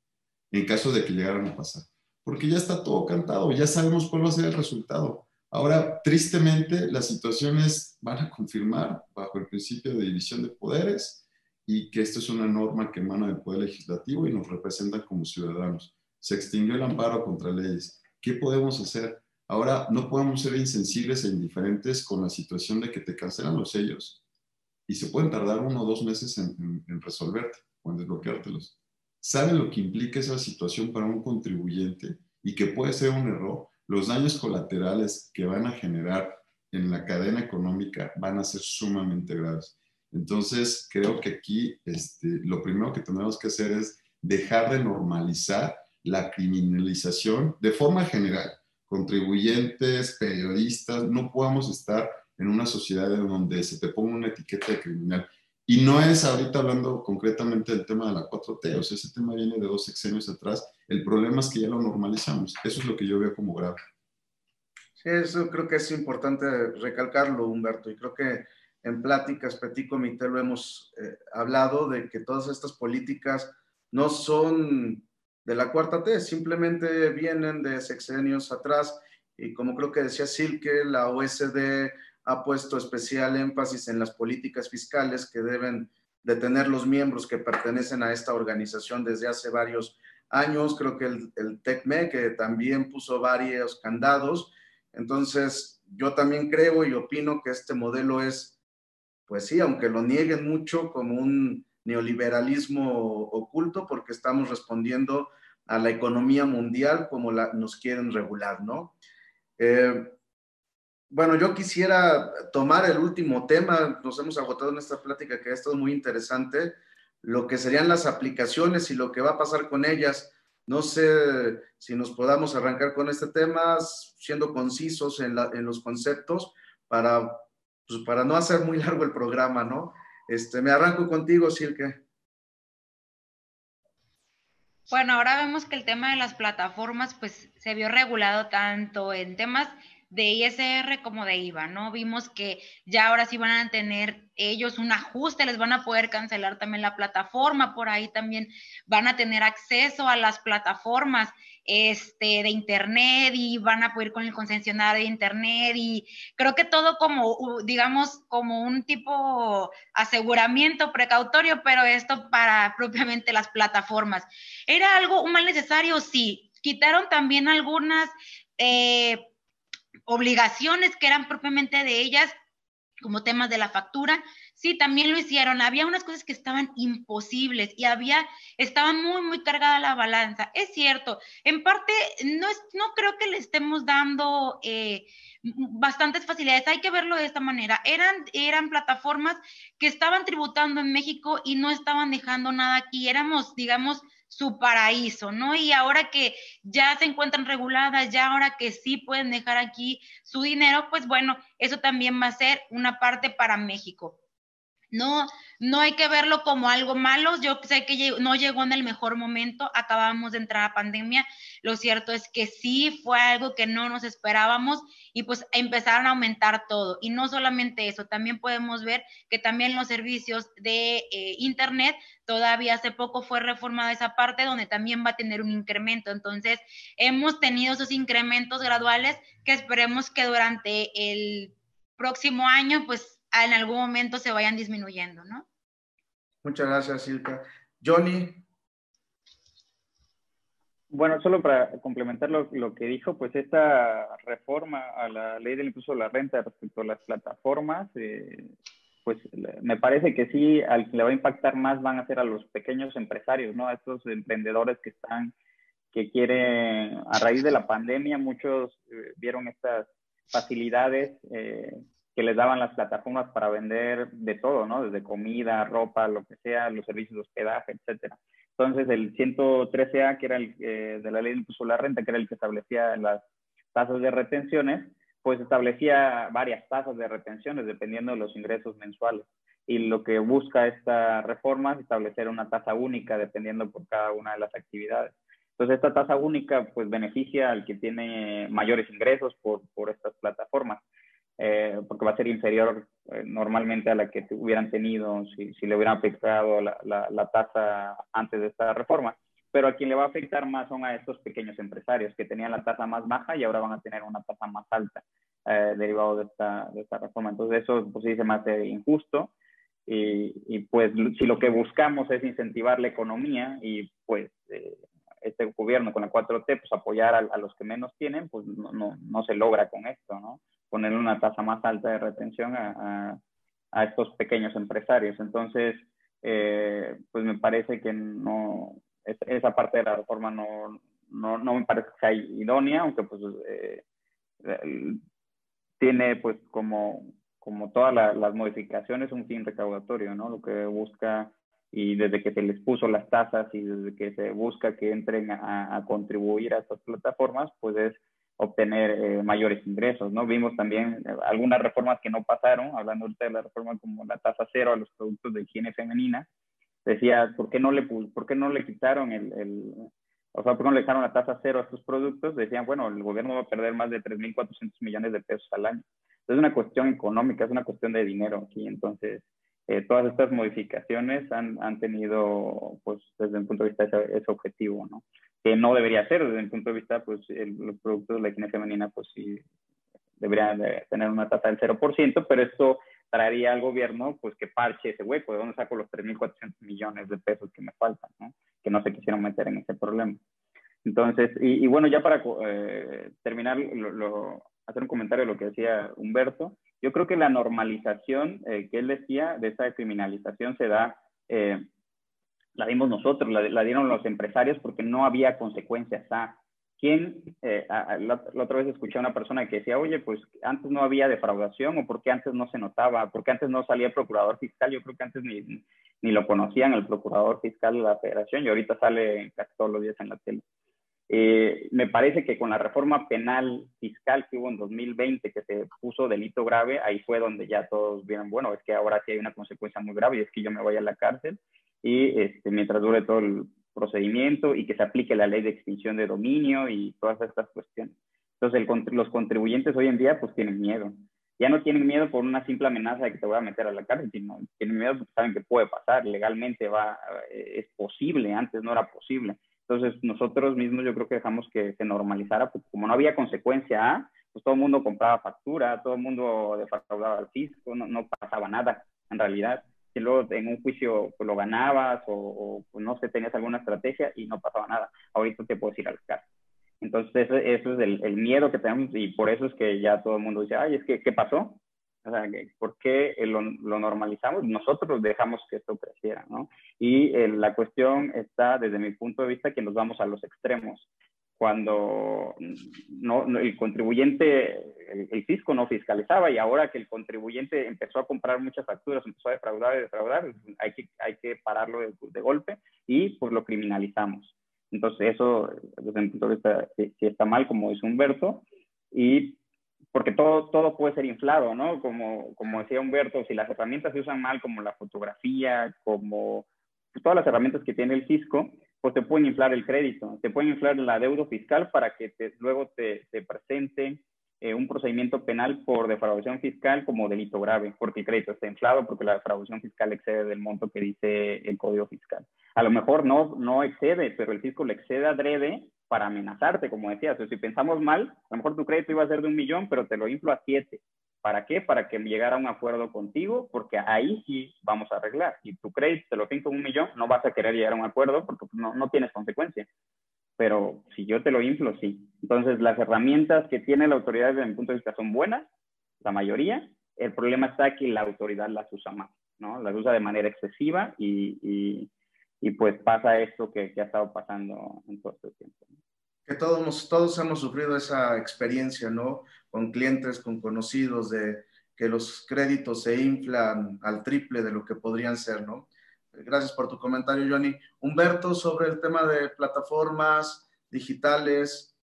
B: en caso de que llegaran a pasar. Porque ya está todo cantado, ya sabemos cuál va a ser el resultado. Ahora, tristemente, las situaciones van a confirmar bajo el principio de división de poderes y que esto es una norma que emana del Poder Legislativo y nos representa como ciudadanos. Se extinguió el amparo contra leyes. ¿Qué podemos hacer? Ahora, no podemos ser insensibles e indiferentes con la situación de que te cancelan los sellos y se pueden tardar uno o dos meses en, en, en resolverte o en desbloqueártelos sabe lo que implica esa situación para un contribuyente y que puede ser un error, los daños colaterales que van a generar en la cadena económica van a ser sumamente graves. Entonces, creo que aquí este, lo primero que tenemos que hacer es dejar de normalizar la criminalización de forma general. Contribuyentes, periodistas, no podamos estar en una sociedad en donde se te ponga una etiqueta de criminal. Y no es ahorita hablando concretamente del tema de la 4T, o sea, ese tema viene de dos sexenios atrás. El problema es que ya lo normalizamos. Eso es lo que yo veo como grave.
A: Sí, eso creo que es importante recalcarlo, Humberto, y creo que en pláticas Petit Comité lo hemos eh, hablado de que todas estas políticas no son de la cuarta T, simplemente vienen de sexenios atrás y como creo que decía Silke, la OSD ha puesto especial énfasis en las políticas fiscales que deben de tener los miembros que pertenecen a esta organización desde hace varios años. Creo que el, el TECME, que también puso varios candados. Entonces, yo también creo y opino que este modelo es, pues sí, aunque lo nieguen mucho, como un neoliberalismo oculto, porque estamos respondiendo a la economía mundial como la, nos quieren regular, ¿no? Eh, bueno, yo quisiera tomar el último tema, nos hemos agotado en esta plática que ha estado muy interesante, lo que serían las aplicaciones y lo que va a pasar con ellas. No sé si nos podamos arrancar con este tema, siendo concisos en, los conceptos, para, pues, para no hacer muy largo el programa, ¿no? Este, me arranco contigo, Silke.
D: Bueno, ahora vemos que el tema de las plataformas pues se vio regulado tanto en temas de ISR como de IVA, ¿no? Vimos que ya ahora sí van a tener ellos un ajuste, les van a poder cancelar también la plataforma, por ahí también van a tener acceso a las plataformas este, de Internet y van a poder con el concesionario de Internet y creo que todo como, digamos, como un tipo aseguramiento precautorio, pero esto para propiamente las plataformas. ¿Era algo mal necesario? Sí. Quitaron también algunas... Eh, obligaciones que eran propiamente de ellas, como temas de la factura, sí, también lo hicieron. Había unas cosas que estaban imposibles y había, estaba muy, muy cargada la balanza. Es cierto, en parte no, es, no creo que le estemos dando eh, bastantes facilidades. Hay que verlo de esta manera. Eran, eran plataformas que estaban tributando en México y no estaban dejando nada aquí. Éramos, digamos, su paraíso, ¿no? Y ahora que ya se encuentran reguladas, ya ahora que sí pueden dejar aquí su dinero, pues bueno, eso también va a ser una parte para México. No, no hay que verlo como algo malo. Yo sé que no llegó en el mejor momento. Acabamos de entrar a pandemia. Lo cierto es que sí fue algo que no nos esperábamos y pues empezaron a aumentar todo. Y no solamente eso, también podemos ver que también los servicios de eh, Internet, todavía hace poco fue reformada esa parte donde también va a tener un incremento. Entonces, hemos tenido esos incrementos graduales que esperemos que durante el próximo año pues en algún momento se vayan disminuyendo, ¿no?
A: Muchas gracias, Silka. Johnny.
C: Bueno, solo para complementar lo, que dijo, pues esta reforma a la ley del impuesto a la renta respecto a las plataformas, eh, pues me parece que sí, al que le va a impactar más van a ser a los pequeños empresarios, ¿no? A estos emprendedores que están, que quieren, a raíz de la pandemia, muchos eh, vieron estas facilidades eh, que les daban las plataformas para vender de todo, ¿no? Desde comida, ropa, lo que sea, los servicios de hospedaje, etcétera. Entonces, el 113A, que era el eh, de la ley de impuesto a la renta, que era el que establecía las tasas de retenciones, pues establecía varias tasas de retenciones dependiendo de los ingresos mensuales. Y lo que busca esta reforma es establecer una tasa única dependiendo por cada una de las actividades. Entonces, esta tasa única pues beneficia al que tiene mayores ingresos por, por estas plataformas. Eh, porque va a ser inferior eh, normalmente a la que hubieran tenido si, si le hubieran aplicado la, la, tasa antes de esta reforma. Pero a quien le va a afectar más son a estos pequeños empresarios que tenían la tasa más baja y ahora van a tener una tasa más alta eh, derivado de esta, de esta reforma. Entonces eso pues, sí se me hace injusto. Y, y, pues si lo que buscamos es incentivar la economía y pues este gobierno con la 4T pues apoyar a, a, los que menos tienen, pues no, no, no se logra con esto, ¿no? Poner una tasa más alta de retención a, a, estos pequeños empresarios. Entonces, eh, pues me parece que no, esa parte de la reforma no, no, no me parece que sea idónea, aunque pues eh, tiene pues como, como todas las modificaciones un fin recaudatorio, ¿no? Lo que busca y desde que se les puso las tasas y desde que se busca que entren a, a contribuir a estas plataformas, pues es obtener eh, mayores ingresos, ¿no? Vimos también eh, algunas reformas que no pasaron, hablando ahorita de la reforma como la tasa cero a los productos de higiene femenina, decía, ¿por qué no le, por qué no le quitaron el, el, o sea, por qué no le dejaron la tasa cero a estos productos? Decían, bueno, el gobierno va a perder más de 3.400 millones de pesos al año. Es una cuestión económica, es una cuestión de dinero aquí, entonces... Eh, todas estas modificaciones han, han, tenido, pues, desde el punto de vista ese, ese objetivo, ¿no? que no debería ser desde el punto de vista, pues los productos de la higiene femenina, pues sí deberían tener una tasa del 0%, pero esto traería al gobierno, pues que parche ese hueco, ¿de dónde saco los 3.400 millones de pesos que me faltan, ¿no? que no se quisieron meter en ese problema? Entonces, y, bueno, ya para eh, terminar, lo, hacer un comentario de lo que decía Humberto, yo creo que la normalización eh, que él decía de esa criminalización se da eh, la dimos nosotros, la, dieron los empresarios porque no había consecuencias a quién, eh, la, otra vez escuché a una persona que decía, oye, pues antes no había defraudación o porque antes no se notaba, porque antes no salía el procurador fiscal, yo creo que antes ni, ni lo conocían el procurador fiscal de la federación y ahorita sale casi todos los días en la tele. Eh, me parece que con la reforma penal fiscal que hubo en 2020, que se puso delito grave, ahí fue donde ya todos vieron, bueno, es que ahora sí hay una consecuencia muy grave y es que yo me voy a la cárcel y este, mientras dure todo el procedimiento y que se aplique la ley de extinción de dominio y todas estas cuestiones. Entonces, los contribuyentes hoy en día pues tienen miedo. Ya no tienen miedo por una simple amenaza de que te voy a meter a la cárcel, sino tienen miedo porque saben que puede pasar, legalmente va, eh, es posible, antes no era posible. Entonces, nosotros mismos yo creo que dejamos que se normalizara, porque como no había consecuencia pues todo el mundo compraba factura, todo el mundo defraudaba al fisco, no, no pasaba nada en realidad que luego en un juicio pues, lo ganabas o, pues, no sé, tenías alguna estrategia y no pasaba nada. Ahorita te puedes ir al caso. Entonces, eso, es el, miedo que tenemos y por eso es que ya todo el mundo dice, ay, es que, ¿qué pasó? O sea, ¿por qué lo, normalizamos? Nosotros dejamos que esto creciera, ¿no? Y eh, la cuestión está, desde mi punto de vista, que nos vamos a los extremos cuando no, el contribuyente, el, fisco no fiscalizaba y ahora que el contribuyente empezó a comprar muchas facturas, empezó a defraudar y defraudar, hay que, hay que pararlo de, golpe y pues lo criminalizamos. Entonces eso, desde mi punto de vista, sí, está mal, como dice Humberto, y porque todo, todo puede ser inflado, ¿no? Como, como decía Humberto, si las herramientas se usan mal, como la fotografía, como todas las herramientas que tiene el fisco, pues te pueden inflar el crédito, te pueden inflar la deuda fiscal para que luego te, te presente eh, un procedimiento penal por defraudación fiscal como delito grave, porque el crédito está inflado, porque la defraudación fiscal excede del monto que dice el código fiscal. A lo mejor no, no excede, pero el fisco le excede adrede para amenazarte, como decías. O si pensamos mal, a lo mejor tu crédito iba a ser de un millón, pero te lo inflo a siete. ¿Para qué? Para que llegara a un acuerdo contigo, porque ahí sí vamos a arreglar. Y tu crédito te lo pinto un millón, no vas a querer llegar a un acuerdo porque no, no tienes consecuencias. Pero si yo te lo inflo, sí. Entonces, las herramientas que tiene la autoridad desde mi punto de vista son buenas, la mayoría. El problema está que la autoridad las usa más, ¿no? Las usa de manera excesiva y, y, y pues pasa esto que, que, ha estado pasando en todo este tiempo
A: que todos, todos hemos sufrido esa experiencia, ¿no? Con clientes, con conocidos, de que los créditos se inflan al triple de lo que podrían ser, ¿no? Gracias por tu comentario, Johnny. Humberto, sobre el tema de plataformas digitales.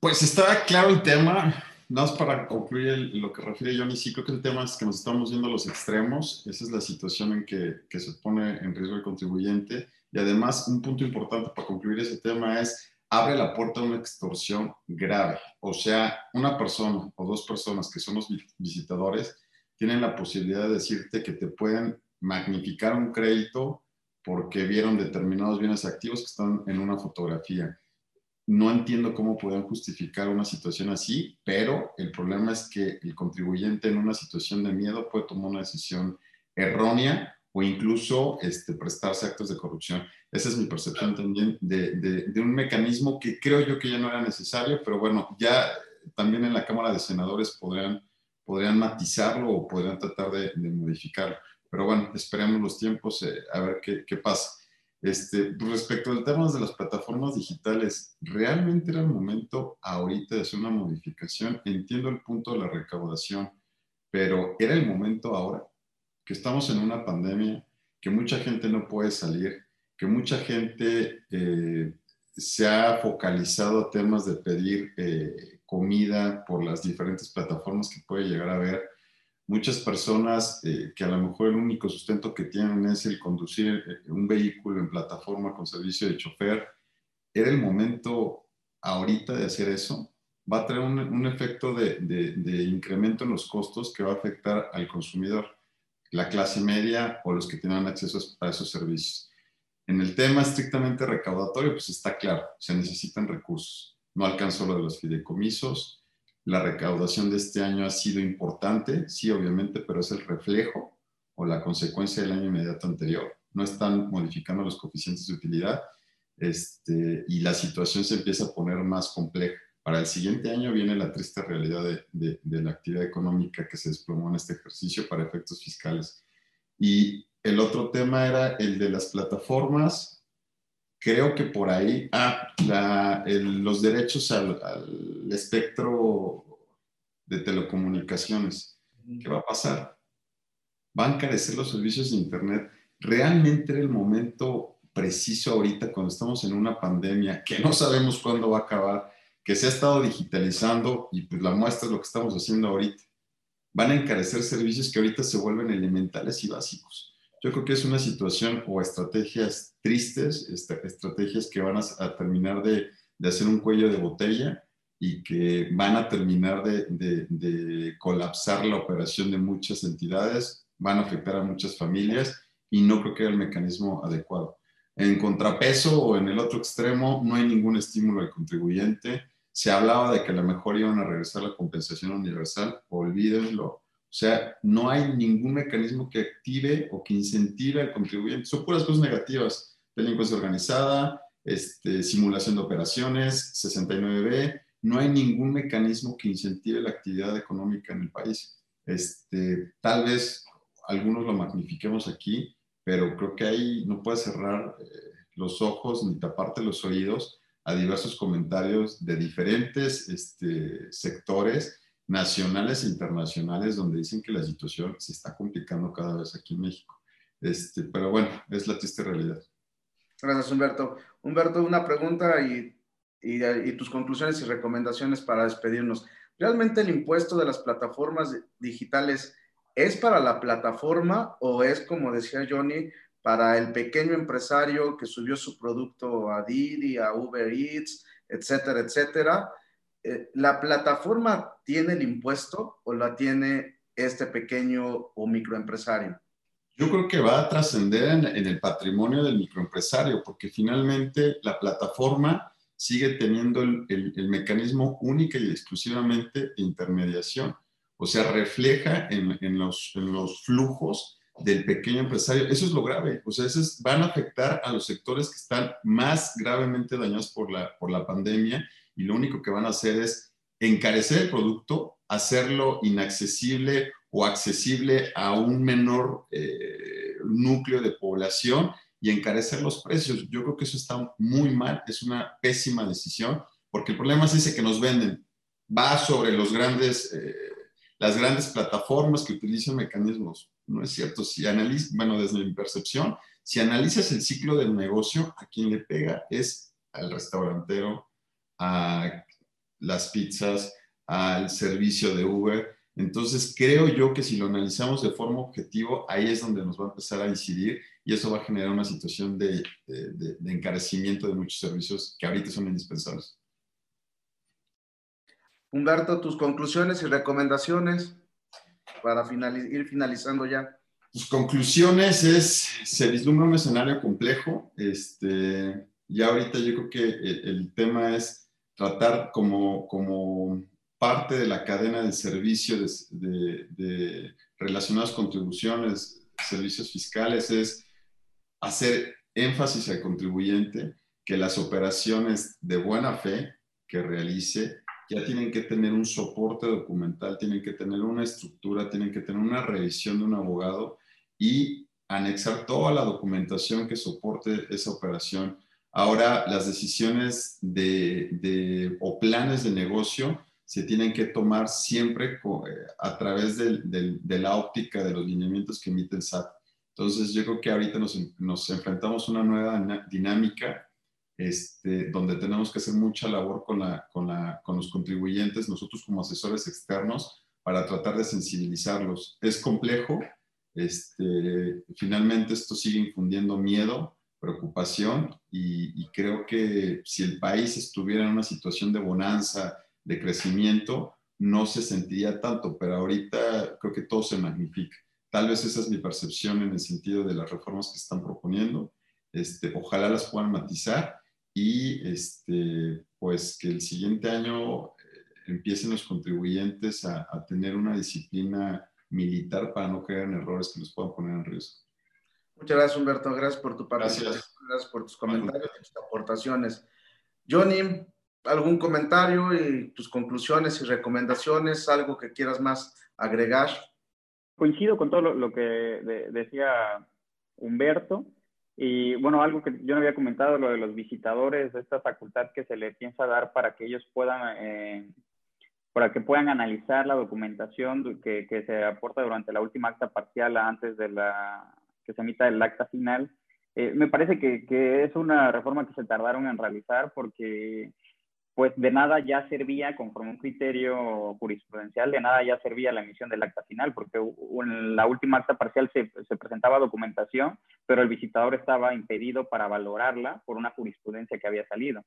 B: Pues está claro el tema. Nada más para concluir lo que refiere Johnny, sí creo que el tema es que nos estamos viendo los extremos. Esa es la situación en que, que se pone en riesgo el contribuyente. Y además, un punto importante para concluir ese tema es abre la puerta a una extorsión grave. O sea, una persona o dos personas que son los visitadores tienen la posibilidad de decirte que te pueden magnificar un crédito porque vieron determinados bienes activos que están en una fotografía. No entiendo cómo pueden justificar una situación así, pero el problema es que el contribuyente en una situación de miedo puede tomar una decisión errónea o incluso este, prestarse actos de corrupción. Esa es mi percepción también de, de, un mecanismo que creo yo que ya no era necesario, pero bueno, ya también en la Cámara de Senadores podrían, podrían matizarlo o podrían tratar de, modificarlo. Pero bueno, esperemos los tiempos eh, a ver qué, qué pasa. Este, respecto al tema de las plataformas digitales, ¿realmente era el momento ahorita de hacer una modificación? Entiendo el punto de la recaudación, pero ¿era el momento ahora? que estamos en una pandemia, que mucha gente no puede salir, que mucha gente eh, se ha focalizado a temas de pedir eh, comida por las diferentes plataformas que puede llegar a ver. Muchas personas eh, que a lo mejor el único sustento que tienen es el conducir un vehículo en plataforma con servicio de chofer. ¿Era el momento ahorita de hacer eso? Va a traer un, efecto de, de incremento en los costos que va a afectar al consumidor la clase media o los que tienen acceso a esos servicios. En el tema estrictamente recaudatorio, pues está claro, se necesitan recursos. No alcanzó lo de los fideicomisos. La recaudación de este año ha sido importante, sí, obviamente, pero es el reflejo o la consecuencia del año inmediato anterior. No están modificando los coeficientes de utilidad este, y la situación se empieza a poner más compleja. Para el siguiente año viene la triste realidad de, la actividad económica que se desplomó en este ejercicio para efectos fiscales. Y el otro tema era el de las plataformas. Creo que por ahí, ah, los derechos al, espectro de telecomunicaciones. ¿Qué va a pasar? ¿Van a encarecer los servicios de Internet? ¿Realmente era el momento preciso ahorita cuando estamos en una pandemia que no sabemos cuándo va a acabar? que se ha estado digitalizando y pues la muestra es lo que estamos haciendo ahorita. Van a encarecer servicios que ahorita se vuelven elementales y básicos. Yo creo que es una situación o estrategias tristes, estrategias que van a, terminar de, de, hacer un cuello de botella y que van a terminar de, de, de colapsar la operación de muchas entidades, van a afectar a muchas familias y no creo que haya el mecanismo adecuado. En contrapeso o en el otro extremo, no hay ningún estímulo al contribuyente. Se hablaba de que a lo mejor iban a regresar la compensación universal, olvídenlo o sea, no hay ningún mecanismo que active o que incentive al contribuyente. Son puras cosas negativas. Delincuencia organizada, este, simulación de operaciones, 69B. No hay ningún mecanismo que incentive la actividad económica en el país. Este, tal vez algunos lo magnifiquemos aquí, pero creo que ahí no puede cerrar eh, los ojos ni taparte los oídos a diversos comentarios de diferentes este, sectores nacionales e internacionales donde dicen que la situación se está complicando cada vez aquí en México. Este, pero bueno, es la triste realidad.
A: Gracias, Humberto. Humberto, una pregunta y, y, y, tus conclusiones y recomendaciones para despedirnos. ¿Realmente el impuesto de las plataformas digitales es para la plataforma o es, como decía Johnny, para el pequeño empresario que subió su producto a Didi, a Uber Eats, etcétera, etcétera? Eh, ¿la plataforma tiene el impuesto o la tiene este pequeño o microempresario?
B: Yo creo que va a trascender en, el patrimonio del microempresario, porque finalmente la plataforma sigue teniendo el, mecanismo única y exclusivamente de intermediación. O sea, refleja en, los, los, flujos del pequeño empresario. Eso es lo grave. O sea, esos van a afectar a los sectores que están más gravemente dañados por la, por la pandemia y lo único que van a hacer es encarecer el producto, hacerlo inaccesible o accesible a un menor eh, núcleo de población y encarecer los precios. Yo creo que eso está muy mal, es una pésima decisión, porque el problema es ese que nos venden. Va sobre los grandes, eh, las grandes plataformas que utilizan mecanismos. No es cierto. Si analizas, bueno, desde mi percepción, si analizas el ciclo del negocio, a quien le pega es al restaurantero, a las pizzas, al servicio de Uber. Entonces, creo yo que si lo analizamos de forma objetiva, ahí es donde nos va a empezar a incidir y eso va a generar una situación de, encarecimiento de muchos servicios que ahorita son indispensables.
A: Humberto, tus conclusiones y recomendaciones para ir finalizando ya.
B: Tus conclusiones es, se vislumbra un escenario complejo. Este, ya ahorita yo creo que el tema es tratar como, como parte de la cadena de servicios de, de, relacionadas contribuciones, servicios fiscales, es hacer énfasis al contribuyente que las operaciones de buena fe que realice ya tienen que tener un soporte documental, tienen que tener una estructura, tienen que tener una revisión de un abogado y anexar toda la documentación que soporte esa operación. Ahora las decisiones de, o planes de negocio se tienen que tomar siempre eh, a través de la óptica de los lineamientos que emite el SAT. Entonces yo creo que ahorita nos, enfrentamos a una nueva dinámica este, donde tenemos que hacer mucha labor con, con los contribuyentes, nosotros como asesores externos, para tratar de sensibilizarlos. Es complejo, este, finalmente esto sigue infundiendo miedo, preocupación y, creo que si el país estuviera en una situación de bonanza, de crecimiento, no se sentiría tanto, pero ahorita creo que todo se magnifica. Tal vez esa es mi percepción en el sentido de las reformas que están proponiendo. Este, ojalá las puedan matizar y este, pues que el siguiente año eh, empiecen los contribuyentes a, a tener una disciplina militar para no caer en errores que los puedan poner en riesgo.
A: Muchas gracias, Humberto. Gracias por tu participación. Gracias, por tus comentarios y tus aportaciones. Johnny, ¿algún comentario y tus conclusiones y recomendaciones? ¿Algo que quieras más agregar?
C: Coincido con todo lo, que decía Humberto. Y bueno, algo que yo no había comentado, lo de los visitadores, esta facultad que se le piensa dar para que ellos puedan, eh, para que puedan analizar la documentación que, que, se aporta durante la última acta parcial antes de la que se emita el acta final. Eh, me parece que, que, es una reforma que se tardaron en realizar porque pues de nada ya servía, conforme un criterio jurisprudencial, de nada ya servía la emisión del acta final, porque en la última acta parcial se, se, presentaba documentación, pero el visitador estaba impedido para valorarla por una jurisprudencia que había salido.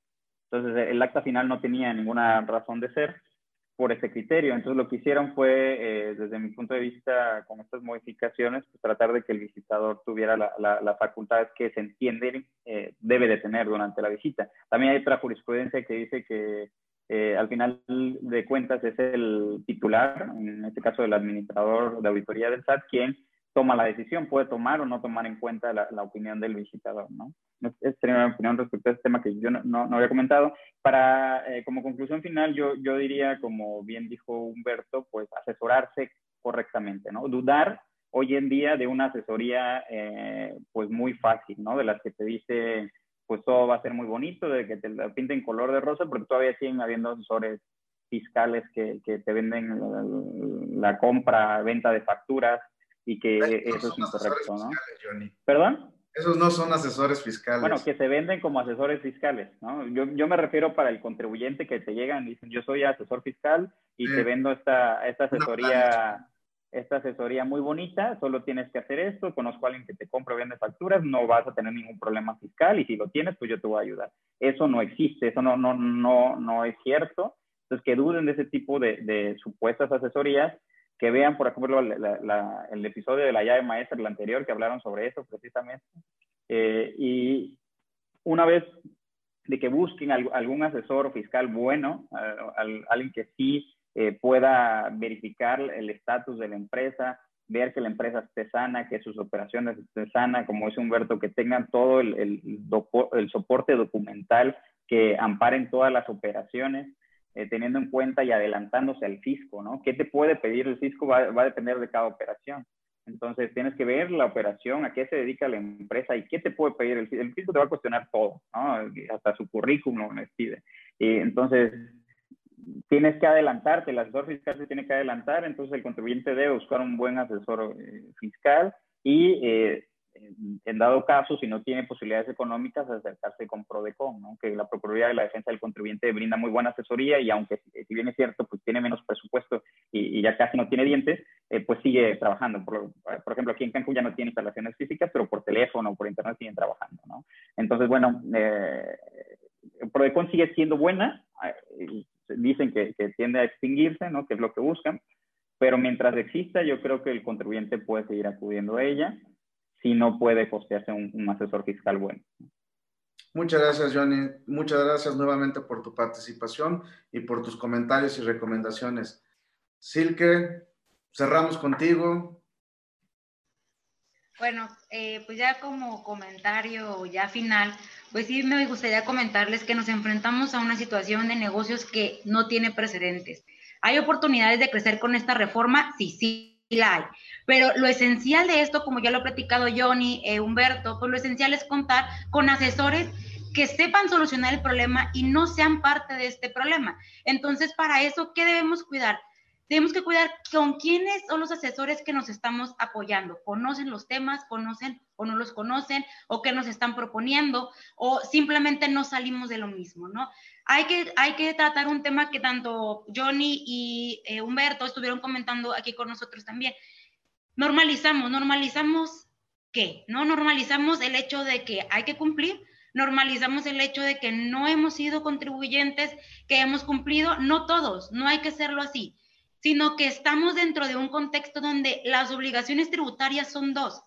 C: Entonces, el acta final no tenía ninguna razón de ser por ese criterio. Entonces, lo que hicieron fue, eh, desde mi punto de vista, con estas modificaciones, pues, tratar de que el visitador tuviera las la, la facultades que se entiende eh, debe de tener durante la visita. También hay otra jurisprudencia que dice que eh, al final de cuentas es el titular, en este caso el administrador de auditoría del SAT, quien toma la decisión, puede tomar o no tomar en cuenta la, la opinión del visitador, ¿no? Esa sería mi opinión respecto a este tema que yo no, no, había comentado. Para, eh, como conclusión final, yo, yo diría, como bien dijo Humberto, pues asesorarse correctamente, ¿no? Dudar hoy en día de una asesoría eh, pues muy fácil, ¿no? De las que te dice, pues todo va a ser muy bonito, de que te la pinten color de rosa, porque todavía siguen habiendo asesores fiscales que, que te venden la, la compra, venta de facturas, y que eso es incorrecto, ¿no? ¿Perdón?
A: Esos no son asesores fiscales.
C: Bueno, que se venden como asesores fiscales, ¿no? Yo, yo me refiero para el contribuyente que te llegan y dicen, yo soy asesor fiscal y te vendo esta, esta asesoría esta asesoría muy bonita, solo tienes que hacer esto, conozco a alguien que te compra o vende facturas, no vas a tener ningún problema fiscal y si lo tienes, pues yo te voy a ayudar. Eso no existe, eso no, no, no, no es cierto. Entonces, que duden de ese tipo de, de supuestas asesorías que vean, por ejemplo, el episodio de la llave maestra, el anterior, que hablaron sobre eso precisamente. Eh, y una vez de que busquen algún asesor fiscal bueno, alguien que sí eh, pueda verificar el estatus de la empresa, ver que la empresa esté sana, que sus operaciones estén sanas, como dice Humberto, que tengan todo el, el soporte documental que amparen todas las operaciones eh, teniendo en cuenta y adelantándose al fisco, ¿no? ¿Qué te puede pedir el fisco? Va, va, a depender de cada operación. Entonces, tienes que ver la operación, a qué se dedica la empresa y qué te puede pedir el fisco. El fisco te va a cuestionar todo, ¿no? Hasta su currículum les pide. Y entonces, tienes que adelantarte, el asesor fiscal se tiene que adelantar, entonces el contribuyente debe buscar un buen asesor eh, fiscal y eh, en dado caso, si no tiene posibilidades económicas, acercarse con PRODECON, ¿no? que la Procuraduría de la Defensa del Contribuyente brinda muy buena asesoría y aunque, si bien es cierto, pues tiene menos presupuesto y, ya casi no tiene dientes, eh, pues sigue trabajando. Por, por, ejemplo, aquí en Cancún ya no tiene instalaciones físicas, pero por teléfono o por internet siguen trabajando. ¿no? Entonces, bueno, eh, PRODECON sigue siendo buena, eh, dicen que, que tiende a extinguirse, ¿no? que es lo que buscan, pero mientras exista, yo creo que el contribuyente puede seguir acudiendo a ella si no puede costearse un, asesor fiscal bueno.
A: Muchas gracias, Johnny. Muchas gracias nuevamente por tu participación y por tus comentarios y recomendaciones. Silke, cerramos contigo.
D: Bueno, eh, pues ya como comentario ya final, pues sí me gustaría comentarles que nos enfrentamos a una situación de negocios que no tiene precedentes. ¿Hay oportunidades de crecer con esta reforma? Sí, sí, la hay. Pero lo esencial de esto, como ya lo ha platicado Johnny, eh, Humberto, pues lo esencial es contar con asesores que sepan solucionar el problema y no sean parte de este problema. Entonces, para eso, ¿qué debemos cuidar? Tenemos que cuidar con quiénes son los asesores que nos estamos apoyando. ¿Conocen los temas? ¿Conocen o no los conocen? ¿O qué nos están proponiendo? ¿O simplemente no salimos de lo mismo? ¿no? Hay que, hay que tratar un tema que tanto Johnny y eh, Humberto estuvieron comentando aquí con nosotros también normalizamos, normalizamos qué, ¿no? Normalizamos el hecho de que hay que cumplir, normalizamos el hecho de que no hemos sido contribuyentes, que hemos cumplido, no todos, no hay que hacerlo así, sino que estamos dentro de un contexto donde las obligaciones tributarias son dos.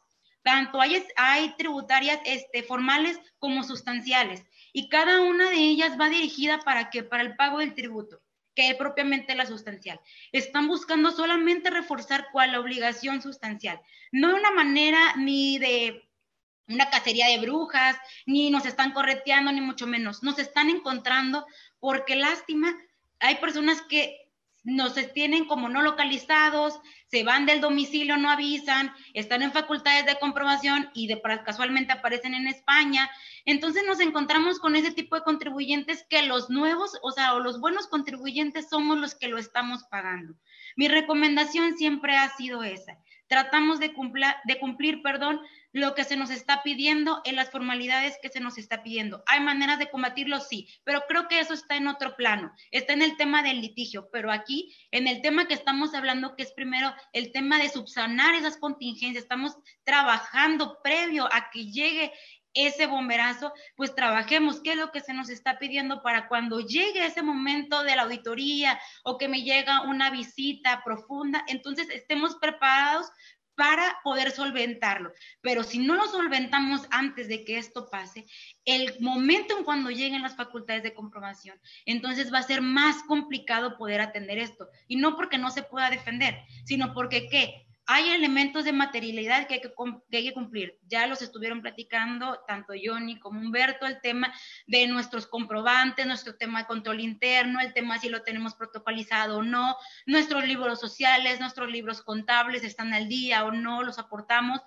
D: Tanto hay, tributarias este, formales como sustanciales, y cada una de ellas va dirigida para que para el pago del tributo que propiamente la sustancial. Están buscando solamente reforzar cuál la obligación sustancial, no de una manera ni de una cacería de brujas, ni nos están correteando, ni mucho menos. Nos están encontrando porque lástima, hay personas que nos tienen como no localizados, se van del domicilio, no avisan, están en facultades de comprobación y de, casualmente aparecen en España. Entonces nos encontramos con ese tipo de contribuyentes que los nuevos, o sea, o los buenos contribuyentes somos los que lo estamos pagando. Mi recomendación siempre ha sido esa. Tratamos de, cumplir, de cumplir, perdón, lo que se nos está pidiendo, en las formalidades que se nos está pidiendo. ¿Hay maneras de combatirlo? Sí, pero creo que eso está en otro plano, está en el tema del litigio, pero aquí, en el tema que estamos hablando, que es primero el tema de subsanar esas contingencias, estamos trabajando previo a que llegue ese bomberazo, pues trabajemos qué es lo que se nos está pidiendo para cuando llegue ese momento de la auditoría o que me llega una visita profunda, entonces estemos preparados para poder solventarlo. Pero si no lo solventamos antes de que esto pase, el momento en cuando lleguen las facultades de comprobación, entonces va a ser más complicado poder atender esto. Y no porque no se pueda defender, sino porque ¿qué? Hay elementos de materialidad que hay que, cumplir. Ya los estuvieron platicando tanto Johnny como Humberto, el tema de nuestros comprobantes, nuestro tema de control interno, el tema si lo tenemos protocolizado o no, nuestros libros sociales, nuestros libros contables están al día o no, los aportamos.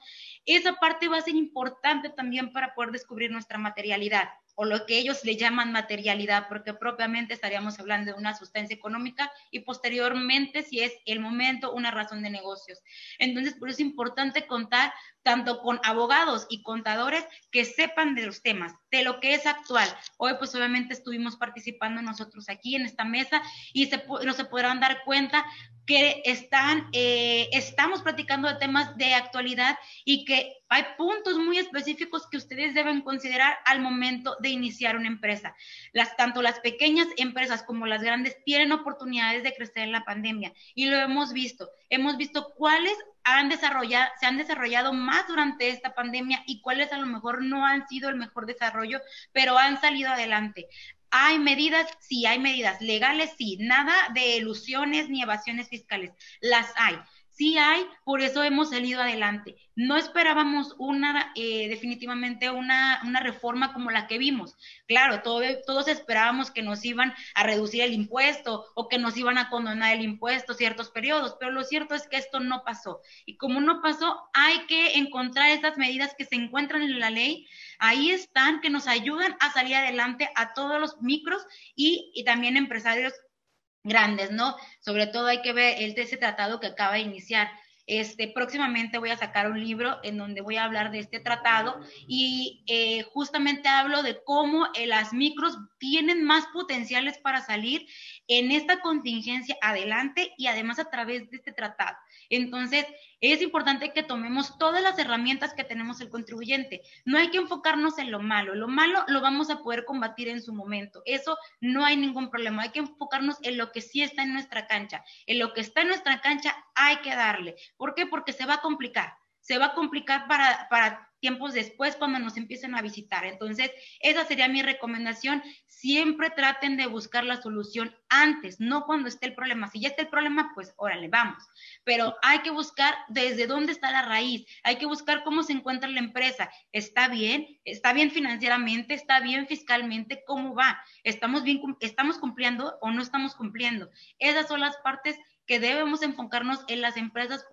D: Esa parte va a ser importante también para poder descubrir nuestra materialidad o lo que ellos le llaman materialidad, porque propiamente estaríamos hablando de una sustancia económica y posteriormente, si es el momento, una razón de negocios. Entonces, por eso es importante contar tanto con abogados y contadores que sepan de los temas, de lo que es actual. Hoy, pues obviamente estuvimos participando nosotros aquí en esta mesa y se, no se podrán dar cuenta que están, eh, estamos platicando de temas de actualidad y que hay puntos muy específicos que ustedes deben considerar al momento de iniciar una empresa. Las, tanto las pequeñas empresas como las grandes tienen oportunidades de crecer en la pandemia y lo hemos visto. Hemos visto cuáles han desarrollado, se han desarrollado más durante esta pandemia y cuáles a lo mejor no han sido el mejor desarrollo, pero han salido adelante. ¿Hay medidas? Sí, hay medidas legales, sí. Nada de ilusiones ni evasiones fiscales. Las hay. Sí hay, por eso hemos salido adelante. No esperábamos una, eh, definitivamente una, una, reforma como la que vimos. Claro, todos esperábamos que nos iban a reducir el impuesto o que nos iban a condonar el impuesto ciertos periodos, pero lo cierto es que esto no pasó. Y como no pasó, hay que encontrar esas medidas que se encuentran en la ley ahí están, que nos ayudan a salir adelante a todos los micros y, y también empresarios grandes, ¿no? Sobre todo hay que ver el de ese tratado que acaba de iniciar. Este, próximamente voy a sacar un libro en donde voy a hablar de este tratado y eh, justamente hablo de cómo eh, las micros tienen más potenciales para salir en esta contingencia adelante y además a través de este tratado. Entonces, es importante que tomemos todas las herramientas que tenemos el contribuyente. No hay que enfocarnos en lo malo. Lo malo lo vamos a poder combatir en su momento. Eso no hay ningún problema. Hay que enfocarnos en lo que sí está en nuestra cancha. En lo que está en nuestra cancha hay que darle. ¿Por qué? Porque se va a complicar se va a complicar para, para tiempos después cuando nos empiecen a visitar. Entonces, esa sería mi recomendación. Siempre traten de buscar la solución antes, no cuando esté el problema. Si ya está el problema, pues órale, vamos. Pero hay que buscar desde dónde está la raíz, hay que buscar cómo se encuentra la empresa. ¿Está bien? ¿Está bien financieramente? ¿Está bien fiscalmente? ¿Cómo va? ¿Estamos bien? ¿Estamos cumpliendo o no estamos cumpliendo? Esas son las partes que debemos enfocarnos en las empresas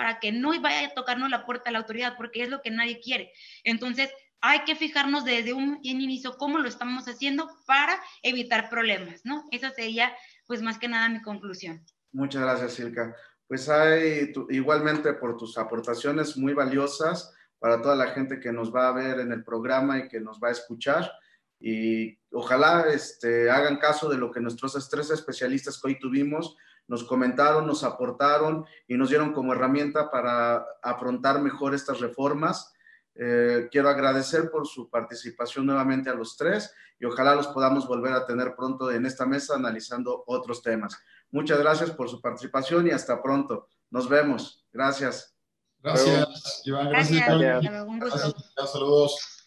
D: para que no vaya a tocarnos la puerta a la autoridad, porque es lo que nadie quiere. Entonces, hay que fijarnos desde un inicio cómo lo estamos haciendo para evitar problemas, ¿no? Esa sería, pues, más que nada mi conclusión.
A: Muchas gracias, Silka. Pues hay igualmente por tus aportaciones muy valiosas para toda la gente que nos va a ver en el programa y que nos va a escuchar. Y ojalá este, hagan caso de lo que nuestros tres especialistas que hoy tuvimos nos comentaron, nos aportaron y nos dieron como herramienta para afrontar mejor estas reformas. Eh, quiero agradecer por su participación nuevamente a los tres y ojalá los podamos volver a tener pronto en esta mesa analizando otros temas. Muchas gracias por su participación y hasta pronto. Nos vemos. Gracias.
B: Gracias, Iván. Gracias. gracias.
D: Un gusto.
B: Saludos.